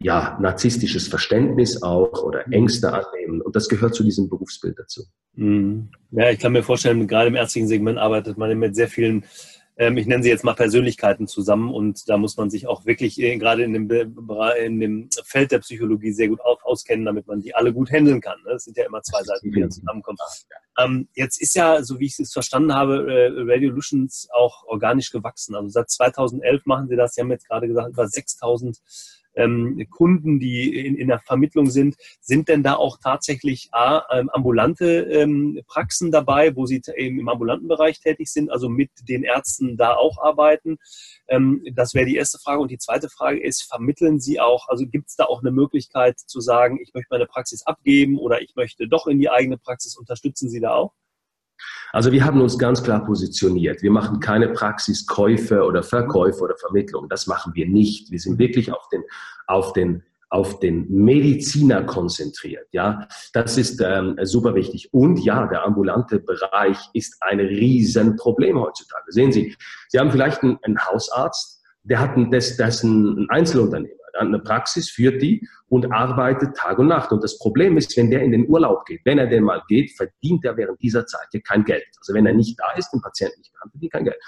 ja, narzisstisches Verständnis auch oder mhm. Ängste annehmen. Und das gehört zu diesem Berufsbild dazu. Mhm. Ja, ich kann mir vorstellen, gerade im ärztlichen Segment arbeitet man mit sehr vielen ähm, ich nenne sie jetzt mal Persönlichkeiten zusammen und da muss man sich auch wirklich äh, gerade in dem, in dem Feld der Psychologie sehr gut auskennen, damit man die alle gut handeln kann. Ne? Das sind ja immer zwei Seiten, die dann zusammenkommen. Ähm, jetzt ist ja, so wie ich es verstanden habe, äh, Radiolutions auch organisch gewachsen. Also seit 2011 machen Sie das. Sie haben jetzt gerade gesagt, über 6000 ähm, Kunden, die in, in der Vermittlung sind, sind denn da auch tatsächlich A, ähm, ambulante ähm, Praxen dabei, wo sie eben im ambulanten Bereich tätig sind, also mit den Ärzten da auch arbeiten? Ähm, das wäre die erste Frage. Und die zweite Frage ist, vermitteln Sie auch, also gibt es da auch eine Möglichkeit zu sagen, ich möchte meine Praxis abgeben oder ich möchte doch in die eigene Praxis, unterstützen Sie da auch? Also wir haben uns ganz klar positioniert. Wir machen keine Praxiskäufe oder Verkäufe oder Vermittlung. Das machen wir nicht. Wir sind wirklich auf den, auf den, auf den Mediziner konzentriert. Ja, das ist ähm, super wichtig. Und ja, der ambulante Bereich ist ein Riesenproblem heutzutage. Sehen Sie, Sie haben vielleicht einen, einen Hausarzt, der hat ein, das, das ein Einzelunternehmer eine Praxis, führt die und arbeitet Tag und Nacht. Und das Problem ist, wenn der in den Urlaub geht, wenn er denn mal geht, verdient er während dieser Zeit ja kein Geld. Also wenn er nicht da ist, den Patienten nicht behandelt, verdient kein Geld.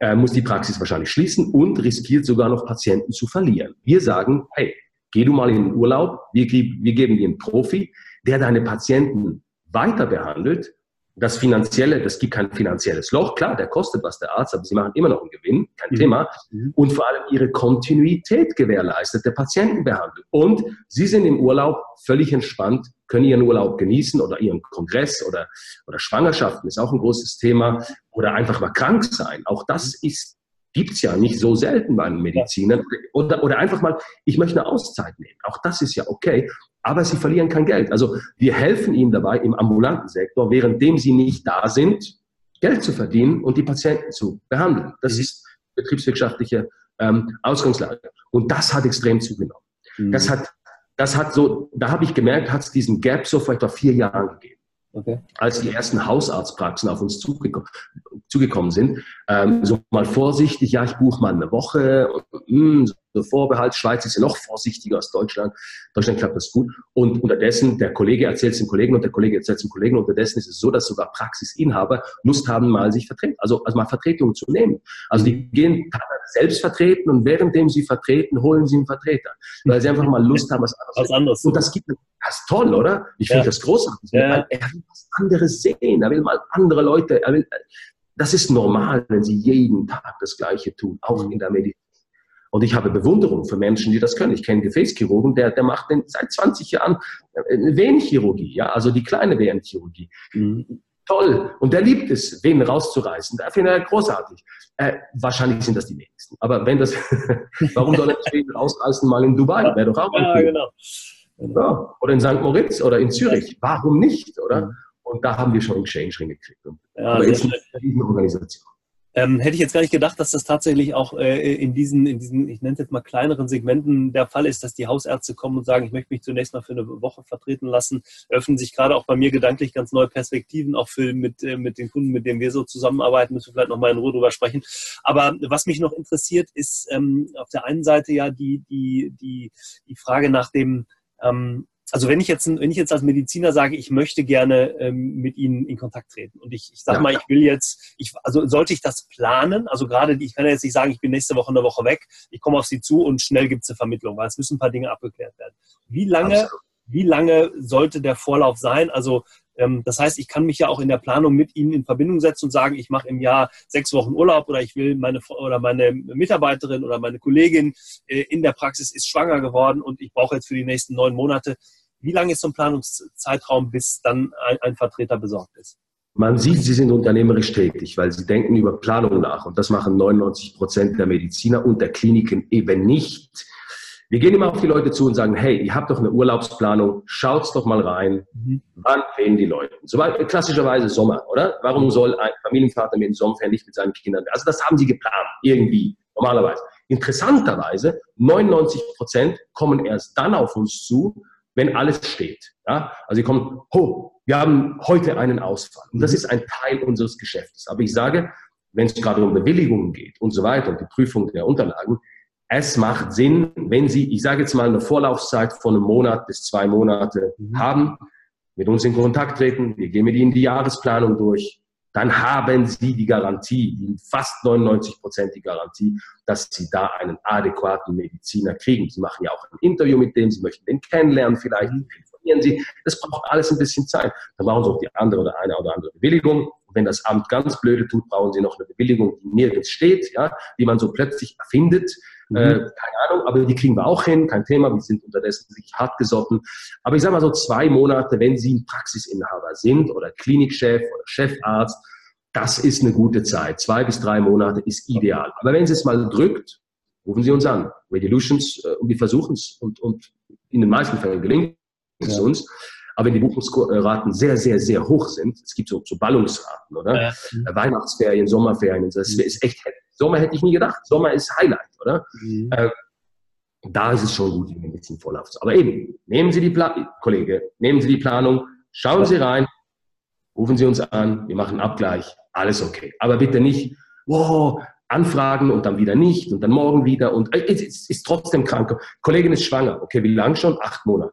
Er muss die Praxis wahrscheinlich schließen und riskiert sogar noch Patienten zu verlieren. Wir sagen, hey, geh du mal in den Urlaub, wir, wir geben dir einen Profi, der deine Patienten weiter behandelt das Finanzielle, das gibt kein finanzielles Loch. Klar, der kostet was der Arzt, aber sie machen immer noch einen Gewinn, kein mhm. Thema. Mhm. Und vor allem ihre Kontinuität gewährleistet der Patientenbehandlung. Und sie sind im Urlaub völlig entspannt, können ihren Urlaub genießen oder ihren Kongress oder, oder Schwangerschaften ist auch ein großes Thema oder einfach mal krank sein. Auch das mhm. Ist gibt's ja nicht so selten bei einem Mediziner. Oder, oder einfach mal, ich möchte eine Auszeit nehmen. Auch das ist ja okay aber sie verlieren kein Geld. Also wir helfen ihnen dabei im ambulanten Sektor, währenddem sie nicht da sind, Geld zu verdienen und die Patienten zu behandeln. Das mhm. ist betriebswirtschaftliche ähm, Ausgangslage. Und das hat extrem zugenommen. Mhm. Das hat, das hat so, da habe ich gemerkt, hat es diesen Gap so vor etwa vier Jahren gegeben. Okay. Als die ersten Hausarztpraxen auf uns zugekommen, zugekommen sind, ähm, so mal vorsichtig, ja, ich buche mal eine Woche, und, mh, so Vorbehalt, Schweiz ist ja noch vorsichtiger als Deutschland, Deutschland klappt das gut und unterdessen, der Kollege erzählt es dem Kollegen und der Kollege erzählt es dem Kollegen, unterdessen ist es so, dass sogar Praxisinhaber Lust haben, mal sich vertreten, also, also mal Vertretungen zu nehmen. Also die gehen selbst vertreten und währenddem sie vertreten, holen sie einen Vertreter, weil sie einfach mal Lust haben, was anderes. Was anderes. Und das gibt das ist toll, oder? Ich finde ja. das großartig. Ja. Er will was anderes sehen. Er will mal andere Leute. Will, das ist normal, wenn sie jeden Tag das Gleiche tun, auch mhm. in der Medizin. Und ich habe Bewunderung für Menschen, die das können. Ich kenne Gefäßchirurgen, der, der macht seit 20 Jahren äh, Venenchirurgie, ja, also die kleine Venenchirurgie. Mhm. Toll. Und der liebt es, Venen rauszureißen. Da finde ich großartig. Äh, wahrscheinlich sind das die wenigsten. Aber wenn das, warum soll er Venen rausreißen mal in Dubai? Wäre doch auch ja, cool. genau. Ja, oder in St. Moritz oder in Zürich. Warum nicht, oder? Mhm. Und da haben wir schon einen Exchange hingekriegt. Ja, Aber jetzt eine Organisation. Ähm, hätte ich jetzt gar nicht gedacht, dass das tatsächlich auch äh, in, diesen, in diesen, ich nenne es jetzt mal kleineren Segmenten der Fall ist, dass die Hausärzte kommen und sagen, ich möchte mich zunächst mal für eine Woche vertreten lassen. Öffnen sich gerade auch bei mir gedanklich ganz neue Perspektiven, auch für mit, äh, mit den Kunden, mit denen wir so zusammenarbeiten, müssen wir vielleicht nochmal in Ruhe drüber sprechen. Aber was mich noch interessiert, ist ähm, auf der einen Seite ja die, die, die, die Frage nach dem, ähm, also wenn ich jetzt, wenn ich jetzt als Mediziner sage, ich möchte gerne ähm, mit Ihnen in Kontakt treten und ich, ich sage ja. mal, ich will jetzt, ich, also sollte ich das planen? Also gerade, ich kann jetzt nicht sagen, ich bin nächste Woche eine Woche weg, ich komme auf Sie zu und schnell gibt es eine Vermittlung, weil es müssen ein paar Dinge abgeklärt werden. Wie lange, Absolut. wie lange sollte der Vorlauf sein? Also das heißt, ich kann mich ja auch in der Planung mit Ihnen in Verbindung setzen und sagen, ich mache im Jahr sechs Wochen Urlaub oder ich will meine oder meine Mitarbeiterin oder meine Kollegin äh, in der Praxis ist schwanger geworden und ich brauche jetzt für die nächsten neun Monate. Wie lange ist so ein Planungszeitraum, bis dann ein, ein Vertreter besorgt ist? Man sieht, sie sind unternehmerisch tätig, weil sie denken über Planung nach. Und das machen 99 Prozent der Mediziner und der Kliniken eben nicht. Wir gehen immer auf die Leute zu und sagen, hey, ihr habt doch eine Urlaubsplanung, schaut's doch mal rein. Mhm. Wann gehen die Leute? Soweit, klassischerweise Sommer, oder? Warum soll ein Familienvater mit dem Sommerferien nicht mit seinen Kindern? Also das haben sie geplant, irgendwie, normalerweise. Interessanterweise, 99 Prozent kommen erst dann auf uns zu, wenn alles steht. Ja? Also sie kommen, oh, wir haben heute einen Ausfall. Und das mhm. ist ein Teil unseres Geschäftes. Aber ich sage, wenn es gerade um Bewilligungen geht und so weiter und die Prüfung der Unterlagen, es macht Sinn, wenn Sie, ich sage jetzt mal, eine Vorlaufzeit von einem Monat bis zwei Monate mhm. haben, mit uns in Kontakt treten, wir gehen mit Ihnen die Jahresplanung durch, dann haben Sie die Garantie, fast 99 Prozent die Garantie, dass Sie da einen adäquaten Mediziner kriegen. Sie machen ja auch ein Interview mit dem, Sie möchten den kennenlernen vielleicht, mhm. informieren Sie. Das braucht alles ein bisschen Zeit. Dann brauchen Sie auch die andere oder eine oder andere Bewilligung. Und wenn das Amt ganz blöde tut, brauchen Sie noch eine Bewilligung, die nirgends steht, ja, die man so plötzlich erfindet. Mhm. Äh, keine Ahnung, aber die kriegen wir auch hin, kein Thema. Wir sind unterdessen sich hart gesotten. Aber ich sage mal so zwei Monate, wenn Sie ein Praxisinhaber sind oder Klinikchef oder Chefarzt, das ist eine gute Zeit. Zwei bis drei Monate ist ideal. Aber wenn es jetzt mal drückt, rufen Sie uns an. Resolutions, äh, und wir versuchen es. Und, und in den meisten Fällen gelingt es ja. uns. Aber wenn die Buchungsraten sehr, sehr, sehr hoch sind, es gibt so, so Ballungsraten, oder? Ja. Mhm. Weihnachtsferien, Sommerferien, das mhm. ist echt heftig. Sommer hätte ich nie gedacht. Sommer ist Highlight, oder? Mhm. Äh, da ist es schon gut, wenn ein bisschen Vorlauf Aber eben, nehmen Sie die Planung, Kollege, nehmen Sie die Planung, schauen Sie rein, rufen Sie uns an, wir machen Abgleich, alles okay. Aber bitte nicht, wow, anfragen und dann wieder nicht und dann morgen wieder und äh, es ist, ist trotzdem krank. Kollegin ist schwanger. Okay, wie lang schon? Acht Monate.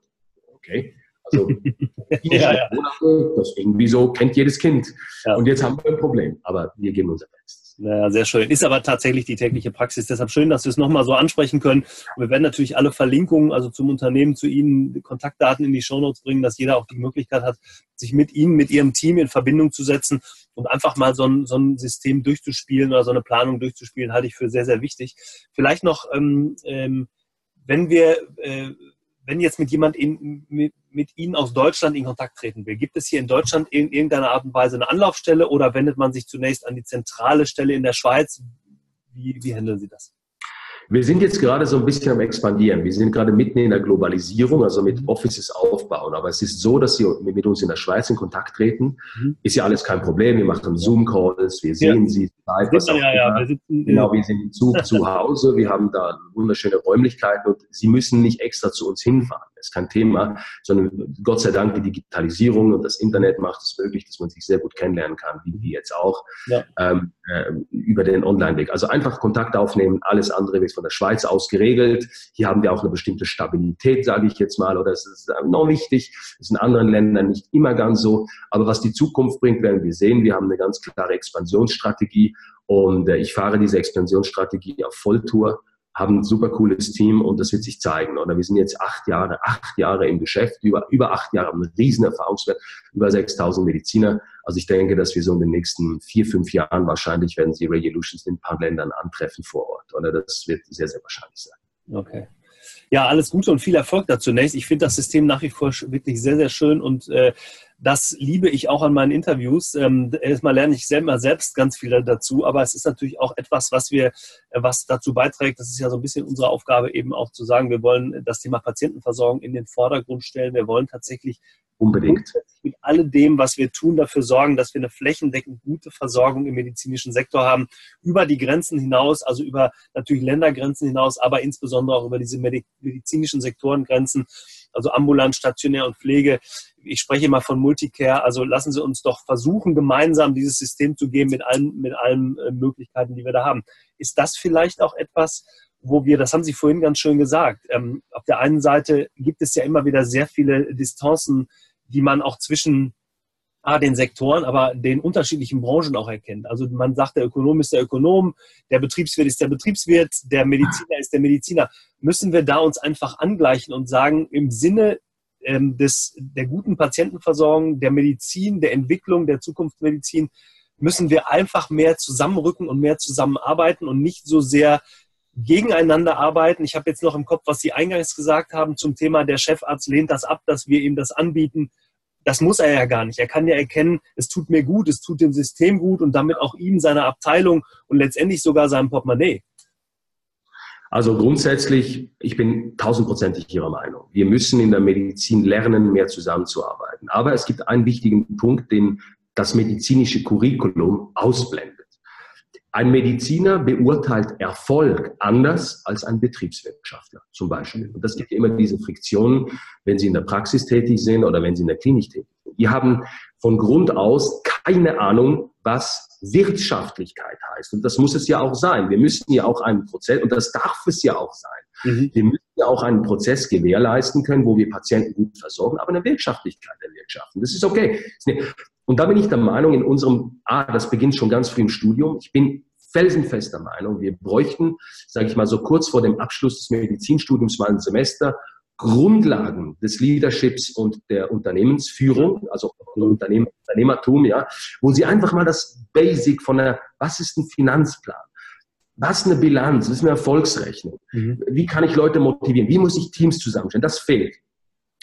Okay. Also ja, ja. Monate, das irgendwie so kennt jedes Kind. Ja. Und jetzt haben wir ein Problem. Aber wir geben unser Bestes. Naja, sehr schön. Ist aber tatsächlich die tägliche Praxis. Deshalb schön, dass wir es nochmal so ansprechen können. Und wir werden natürlich alle Verlinkungen, also zum Unternehmen, zu Ihnen, Kontaktdaten in die Shownotes bringen, dass jeder auch die Möglichkeit hat, sich mit Ihnen, mit Ihrem Team in Verbindung zu setzen und einfach mal so ein, so ein System durchzuspielen oder so eine Planung durchzuspielen, halte ich für sehr, sehr wichtig. Vielleicht noch, ähm, ähm, wenn wir äh, wenn jetzt mit jemand in, mit, mit Ihnen aus Deutschland in Kontakt treten will, gibt es hier in Deutschland in irgendeiner Art und Weise eine Anlaufstelle oder wendet man sich zunächst an die zentrale Stelle in der Schweiz? Wie, wie handeln Sie das? Wir sind jetzt gerade so ein bisschen am Expandieren. Wir sind gerade mitten in der Globalisierung, also mit mhm. Offices aufbauen. Aber es ist so, dass Sie mit uns in der Schweiz in Kontakt treten. Mhm. Ist ja alles kein Problem. Wir machen Zoom-Calls, wir sehen ja. Sie live. Was ja, ja, wir sitzen, genau, wir sind im Zug zu Hause. Wir haben da wunderschöne Räumlichkeiten und Sie müssen nicht extra zu uns hinfahren. Das ist kein Thema, sondern Gott sei Dank die Digitalisierung und das Internet macht es möglich, dass man sich sehr gut kennenlernen kann, wie wir jetzt auch, ähm, äh, über den Online-Weg. Also einfach Kontakt aufnehmen, alles andere wird von der Schweiz aus geregelt. Hier haben wir auch eine bestimmte Stabilität, sage ich jetzt mal, oder es ist noch wichtig. Das ist in anderen Ländern nicht immer ganz so. Aber was die Zukunft bringt, werden wir sehen. Wir haben eine ganz klare Expansionsstrategie und äh, ich fahre diese Expansionsstrategie auf Volltour haben ein super cooles Team und das wird sich zeigen. Oder wir sind jetzt acht Jahre, acht Jahre im Geschäft, über, über acht Jahre, einen riesen Erfahrungswert, über 6000 Mediziner. Also ich denke, dass wir so in den nächsten vier, fünf Jahren wahrscheinlich werden Sie Regulations in ein paar Ländern antreffen vor Ort. Oder das wird sehr, sehr wahrscheinlich sein. Okay. Ja, alles Gute und viel Erfolg dazu zunächst. Ich finde das System nach wie vor wirklich sehr, sehr schön und äh, das liebe ich auch an meinen Interviews. Ähm, erstmal lerne ich selber selbst ganz viel dazu, aber es ist natürlich auch etwas, was wir, äh, was dazu beiträgt. Das ist ja so ein bisschen unsere Aufgabe, eben auch zu sagen, wir wollen das Thema Patientenversorgung in den Vordergrund stellen. Wir wollen tatsächlich unbedingt mit alledem, was wir tun, dafür sorgen, dass wir eine flächendeckend gute Versorgung im medizinischen Sektor haben, über die Grenzen hinaus, also über natürlich Ländergrenzen hinaus, aber insbesondere auch über diese medizinischen Sektorengrenzen also ambulant, stationär und Pflege. Ich spreche immer von Multicare. Also lassen Sie uns doch versuchen, gemeinsam dieses System zu geben mit allen, mit allen äh, Möglichkeiten, die wir da haben. Ist das vielleicht auch etwas, wo wir, das haben Sie vorhin ganz schön gesagt, ähm, auf der einen Seite gibt es ja immer wieder sehr viele Distanzen, die man auch zwischen A, den Sektoren, aber den unterschiedlichen Branchen auch erkennt. Also man sagt, der Ökonom ist der Ökonom, der Betriebswirt ist der Betriebswirt, der Mediziner ist der Mediziner. Müssen wir da uns einfach angleichen und sagen, im Sinne ähm, des, der guten Patientenversorgung, der Medizin, der Entwicklung der Zukunftsmedizin, müssen wir einfach mehr zusammenrücken und mehr zusammenarbeiten und nicht so sehr gegeneinander arbeiten. Ich habe jetzt noch im Kopf, was Sie eingangs gesagt haben zum Thema, der Chefarzt lehnt das ab, dass wir ihm das anbieten das muss er ja gar nicht. Er kann ja erkennen, es tut mir gut, es tut dem System gut und damit auch ihm, seiner Abteilung und letztendlich sogar seinem Portemonnaie. Also grundsätzlich, ich bin tausendprozentig Ihrer Meinung. Wir müssen in der Medizin lernen, mehr zusammenzuarbeiten. Aber es gibt einen wichtigen Punkt, den das medizinische Curriculum ausblendet. Ein Mediziner beurteilt Erfolg anders als ein Betriebswirtschaftler zum Beispiel. Und das gibt immer diese Friktionen, wenn Sie in der Praxis tätig sind oder wenn Sie in der Klinik tätig sind. Die haben von Grund aus keine Ahnung, was Wirtschaftlichkeit heißt. Und das muss es ja auch sein. Wir müssen ja auch einen Prozess, und das darf es ja auch sein. Mhm. Wir müssen ja auch einen Prozess gewährleisten können, wo wir Patienten gut versorgen, aber eine Wirtschaftlichkeit erwirtschaften. Das ist okay. Und da bin ich der Meinung, in unserem, ah, das beginnt schon ganz früh im Studium. Ich bin felsenfester Meinung, wir bräuchten, sage ich mal so kurz vor dem Abschluss des Medizinstudiums mal ein Semester, Grundlagen des Leaderships und der Unternehmensführung, also Unternehmertum, ja, wo sie einfach mal das Basic von der, was ist ein Finanzplan? Was eine Bilanz? Was ist eine Erfolgsrechnung? Mhm. Wie kann ich Leute motivieren? Wie muss ich Teams zusammenstellen? Das fehlt.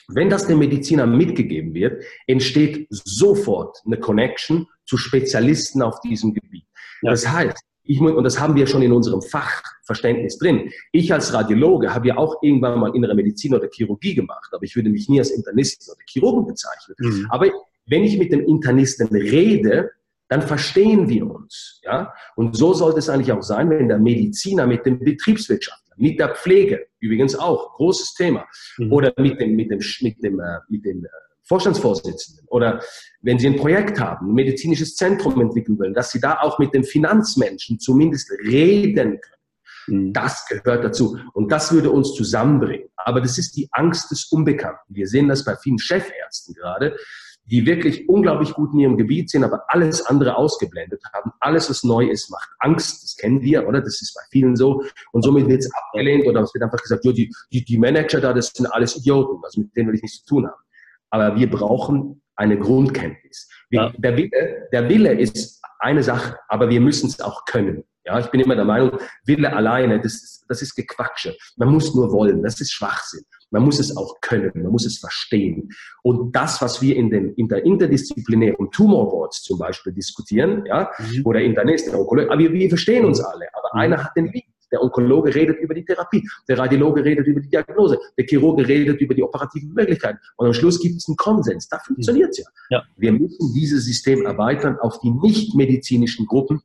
Wenn das dem Mediziner mitgegeben wird, entsteht sofort eine Connection zu Spezialisten auf diesem Gebiet. Ja. Das heißt, ich, und das haben wir schon in unserem Fachverständnis drin. Ich als Radiologe habe ja auch irgendwann mal innere Medizin oder Chirurgie gemacht, aber ich würde mich nie als Internisten oder Chirurgen bezeichnen. Mhm. Aber wenn ich mit dem Internisten rede, dann verstehen wir uns. Ja? Und so sollte es eigentlich auch sein, wenn der Mediziner mit dem Betriebswirtschaftler, mit der Pflege, übrigens auch, großes Thema, mhm. oder mit dem, mit dem, mit dem, äh, mit dem äh, Vorstandsvorsitzenden oder wenn Sie ein Projekt haben, ein medizinisches Zentrum entwickeln wollen, dass Sie da auch mit den Finanzmenschen zumindest reden können. Mhm. Das gehört dazu. Und das würde uns zusammenbringen. Aber das ist die Angst des Unbekannten. Wir sehen das bei vielen Chefärzten gerade, die wirklich unglaublich gut in ihrem Gebiet sind, aber alles andere ausgeblendet haben. Alles, was neu ist, macht Angst. Das kennen wir, oder? Das ist bei vielen so. Und somit wird es abgelehnt oder es wird einfach gesagt, die, die, die Manager da, das sind alles Idioten. Also mit denen will ich nichts zu tun haben. Aber wir brauchen eine Grundkenntnis. Wir, ja. der, Wille, der Wille ist eine Sache, aber wir müssen es auch können. Ja, ich bin immer der Meinung, Wille alleine, das ist, das ist Gequatsche. Man muss nur wollen, das ist Schwachsinn. Man muss es auch können, man muss es verstehen. Und das, was wir in, den, in der interdisziplinären Tumor Boards zum Beispiel diskutieren, ja, mhm. oder Internist, der Onkologe, aber wir, wir verstehen uns alle, aber mhm. einer hat den Lead. Der Onkologe redet über die Therapie, der Radiologe redet über die Diagnose, der Chirurge redet über die operativen Möglichkeiten. Und am Schluss gibt es einen Konsens. Da funktioniert es ja. ja. Wir müssen dieses System erweitern auf die nicht-medizinischen Gruppen.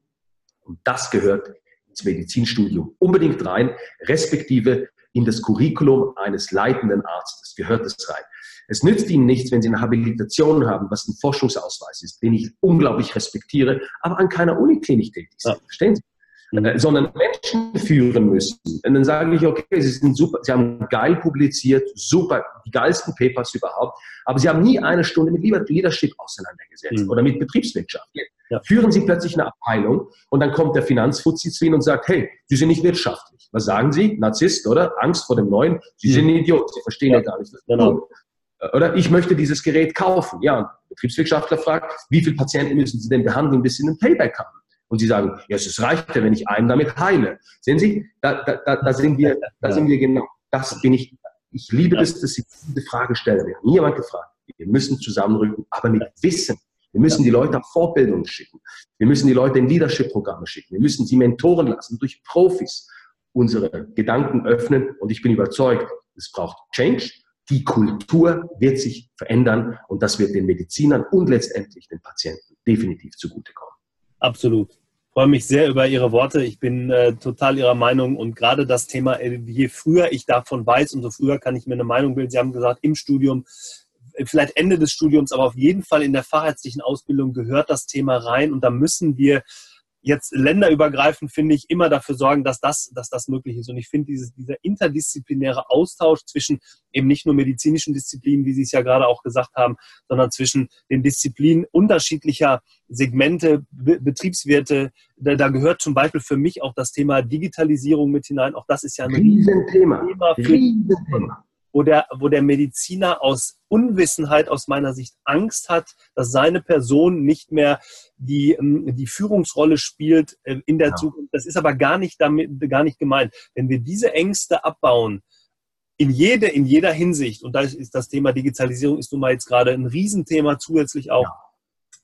Und das gehört ins Medizinstudium unbedingt rein, respektive in das Curriculum eines leitenden Arztes gehört es rein. Es nützt Ihnen nichts, wenn Sie eine Habilitation haben, was ein Forschungsausweis ist, den ich unglaublich respektiere, aber an keiner Uniklinik tätig sind. Ja. Verstehen Sie? Mhm. sondern Menschen führen müssen. Und dann sage ich, okay, Sie sind super, Sie haben geil publiziert, super, die geilsten Papers überhaupt, aber Sie haben nie eine Stunde mit Leadership auseinandergesetzt mhm. oder mit Betriebswirtschaft. Ja. Führen Sie plötzlich eine Abteilung und dann kommt der Finanzfuzzi zu Ihnen und sagt, hey, Sie sind nicht wirtschaftlich. Was sagen Sie? Narzisst, oder? Angst vor dem Neuen. Sie mhm. sind ein Idiot, Sie verstehen ja, ja gar nicht, genau. tun. Oder ich möchte dieses Gerät kaufen. Ja, Betriebswirtschaftler fragt, wie viele Patienten müssen Sie denn behandeln, bis Sie einen Payback haben? Und sie sagen, ja, es reicht ja, wenn ich einen damit heile. Sehen Sie, da, da, da, da sind wir, da sind wir genau. Das bin ich. Ich liebe ja. das, dass Sie diese Frage stellen. Wir haben niemand gefragt. Wir müssen zusammenrücken, aber mit Wissen. Wir müssen die Leute auf Fortbildungen schicken. Wir müssen die Leute in Leadership-Programme schicken. Wir müssen sie mentoren lassen durch Profis. Unsere Gedanken öffnen und ich bin überzeugt, es braucht Change. Die Kultur wird sich verändern und das wird den Medizinern und letztendlich den Patienten definitiv zugutekommen. Absolut. Ich freue mich sehr über Ihre Worte. Ich bin äh, total Ihrer Meinung und gerade das Thema, äh, je früher ich davon weiß, umso früher kann ich mir eine Meinung bilden. Sie haben gesagt, im Studium, äh, vielleicht Ende des Studiums, aber auf jeden Fall in der fachärztlichen Ausbildung gehört das Thema rein und da müssen wir jetzt länderübergreifend, finde ich, immer dafür sorgen, dass das, dass das möglich ist. Und ich finde, dieses, dieser interdisziplinäre Austausch zwischen eben nicht nur medizinischen Disziplinen, wie Sie es ja gerade auch gesagt haben, sondern zwischen den Disziplinen unterschiedlicher Segmente, Be Betriebswerte, da, da, gehört zum Beispiel für mich auch das Thema Digitalisierung mit hinein. Auch das ist ja ein Riesenthema. Riesenthema Riesenthema wo der, wo der Mediziner aus Unwissenheit aus meiner Sicht Angst hat, dass seine Person nicht mehr die, ähm, die Führungsrolle spielt äh, in der ja. Zukunft. Das ist aber gar nicht damit, gar nicht gemeint. Wenn wir diese Ängste abbauen, in, jede, in jeder Hinsicht, und da ist das Thema Digitalisierung ist nun mal jetzt gerade ein Riesenthema zusätzlich auch, ja.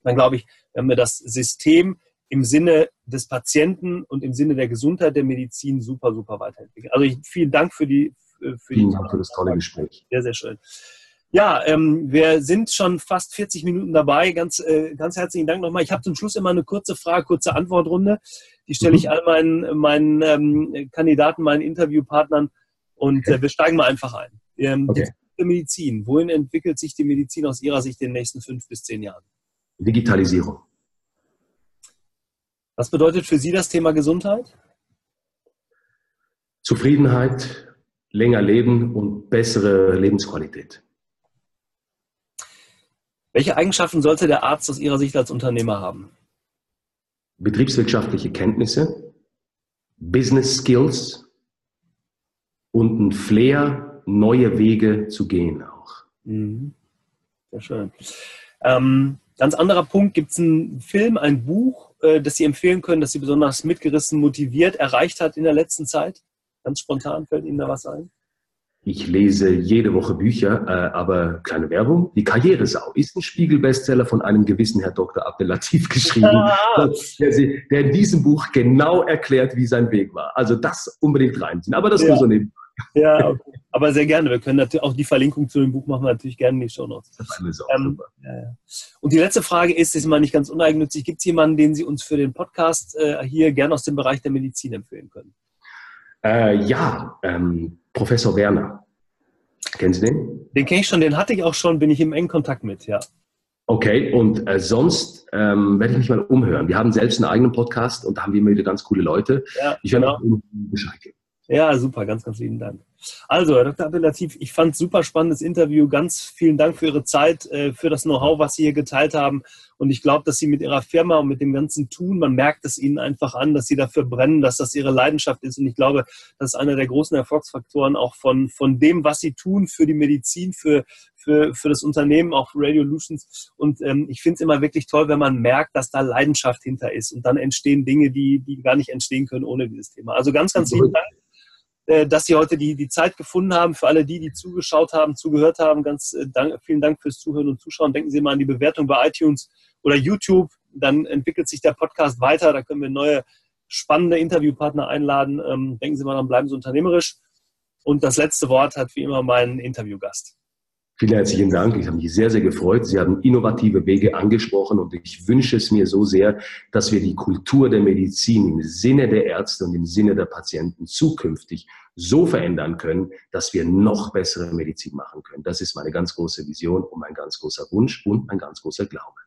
dann glaube ich, wenn wir das System im Sinne des Patienten und im Sinne der Gesundheit der Medizin super, super weiterentwickeln. Also ich, vielen Dank für die, für, Vielen Dank für das tolle Gespräch. Sehr, sehr schön. Ja, ähm, wir sind schon fast 40 Minuten dabei. Ganz, äh, ganz herzlichen Dank nochmal. Ich habe zum Schluss immer eine kurze Frage, kurze Antwortrunde. Die stelle ich mhm. all meinen, meinen ähm, Kandidaten, meinen Interviewpartnern und okay. äh, wir steigen mal einfach ein. Ähm, okay. Die Medizin. Wohin entwickelt sich die Medizin aus Ihrer Sicht in den nächsten fünf bis zehn Jahren? Digitalisierung. Was bedeutet für Sie das Thema Gesundheit? Zufriedenheit, länger leben und bessere Lebensqualität. Welche Eigenschaften sollte der Arzt aus Ihrer Sicht als Unternehmer haben? Betriebswirtschaftliche Kenntnisse, Business Skills und ein Flair neue Wege zu gehen auch. Mhm. Sehr schön. Ähm, ganz anderer Punkt, gibt es einen Film, ein Buch, äh, das Sie empfehlen können, das Sie besonders mitgerissen, motiviert, erreicht hat in der letzten Zeit? Ganz spontan fällt Ihnen da was ein? Ich lese jede Woche Bücher, äh, aber kleine Werbung. Die Karrieresau ist ein Spiegelbestseller von einem gewissen Herr Dr. Abdelatif geschrieben, ah. der, der, in diesem Buch genau erklärt, wie sein Weg war. Also das unbedingt reinziehen. Aber das ja. nur so nebenbei. Ja, okay. aber sehr gerne. Wir können natürlich auch die Verlinkung zu dem Buch machen natürlich gerne in die Show Notes. Ähm, ja, ja. Und die letzte Frage ist, ist mal nicht ganz uneigennützig, gibt es jemanden, den Sie uns für den Podcast äh, hier gerne aus dem Bereich der Medizin empfehlen können? Äh, ja, ähm, Professor Werner. Kennen Sie den? Den kenne ich schon, den hatte ich auch schon, bin ich im engen Kontakt mit, ja. Okay, und äh, sonst ähm, werde ich mich mal umhören. Wir haben selbst einen eigenen Podcast und da haben wir immer wieder ganz coole Leute. Ja, ich werde genau. Bescheid geben. Ja, super, ganz, ganz lieben Dank. Also, Herr Dr. Abdelatif, ich fand es super spannendes Interview. Ganz vielen Dank für Ihre Zeit, äh, für das Know-how, was Sie hier geteilt haben. Und ich glaube, dass Sie mit Ihrer Firma und mit dem ganzen Tun, man merkt es Ihnen einfach an, dass Sie dafür brennen, dass das Ihre Leidenschaft ist. Und ich glaube, das ist einer der großen Erfolgsfaktoren auch von, von dem, was Sie tun für die Medizin, für, für, für das Unternehmen, auch für Radiolutions. Und ähm, ich finde es immer wirklich toll, wenn man merkt, dass da Leidenschaft hinter ist. Und dann entstehen Dinge, die, die gar nicht entstehen können ohne dieses Thema. Also ganz, ganz lieben Dank dass Sie heute die, die Zeit gefunden haben. Für alle die, die zugeschaut haben, zugehört haben, ganz äh, dank, vielen Dank fürs Zuhören und Zuschauen. Denken Sie mal an die Bewertung bei iTunes oder YouTube. Dann entwickelt sich der Podcast weiter. Da können wir neue spannende Interviewpartner einladen. Ähm, denken Sie mal dann bleiben Sie unternehmerisch. Und das letzte Wort hat wie immer mein Interviewgast. Vielen herzlichen Dank. Ich habe mich sehr, sehr gefreut. Sie haben innovative Wege angesprochen und ich wünsche es mir so sehr, dass wir die Kultur der Medizin im Sinne der Ärzte und im Sinne der Patienten zukünftig so verändern können, dass wir noch bessere Medizin machen können. Das ist meine ganz große Vision und mein ganz großer Wunsch und mein ganz großer Glaube.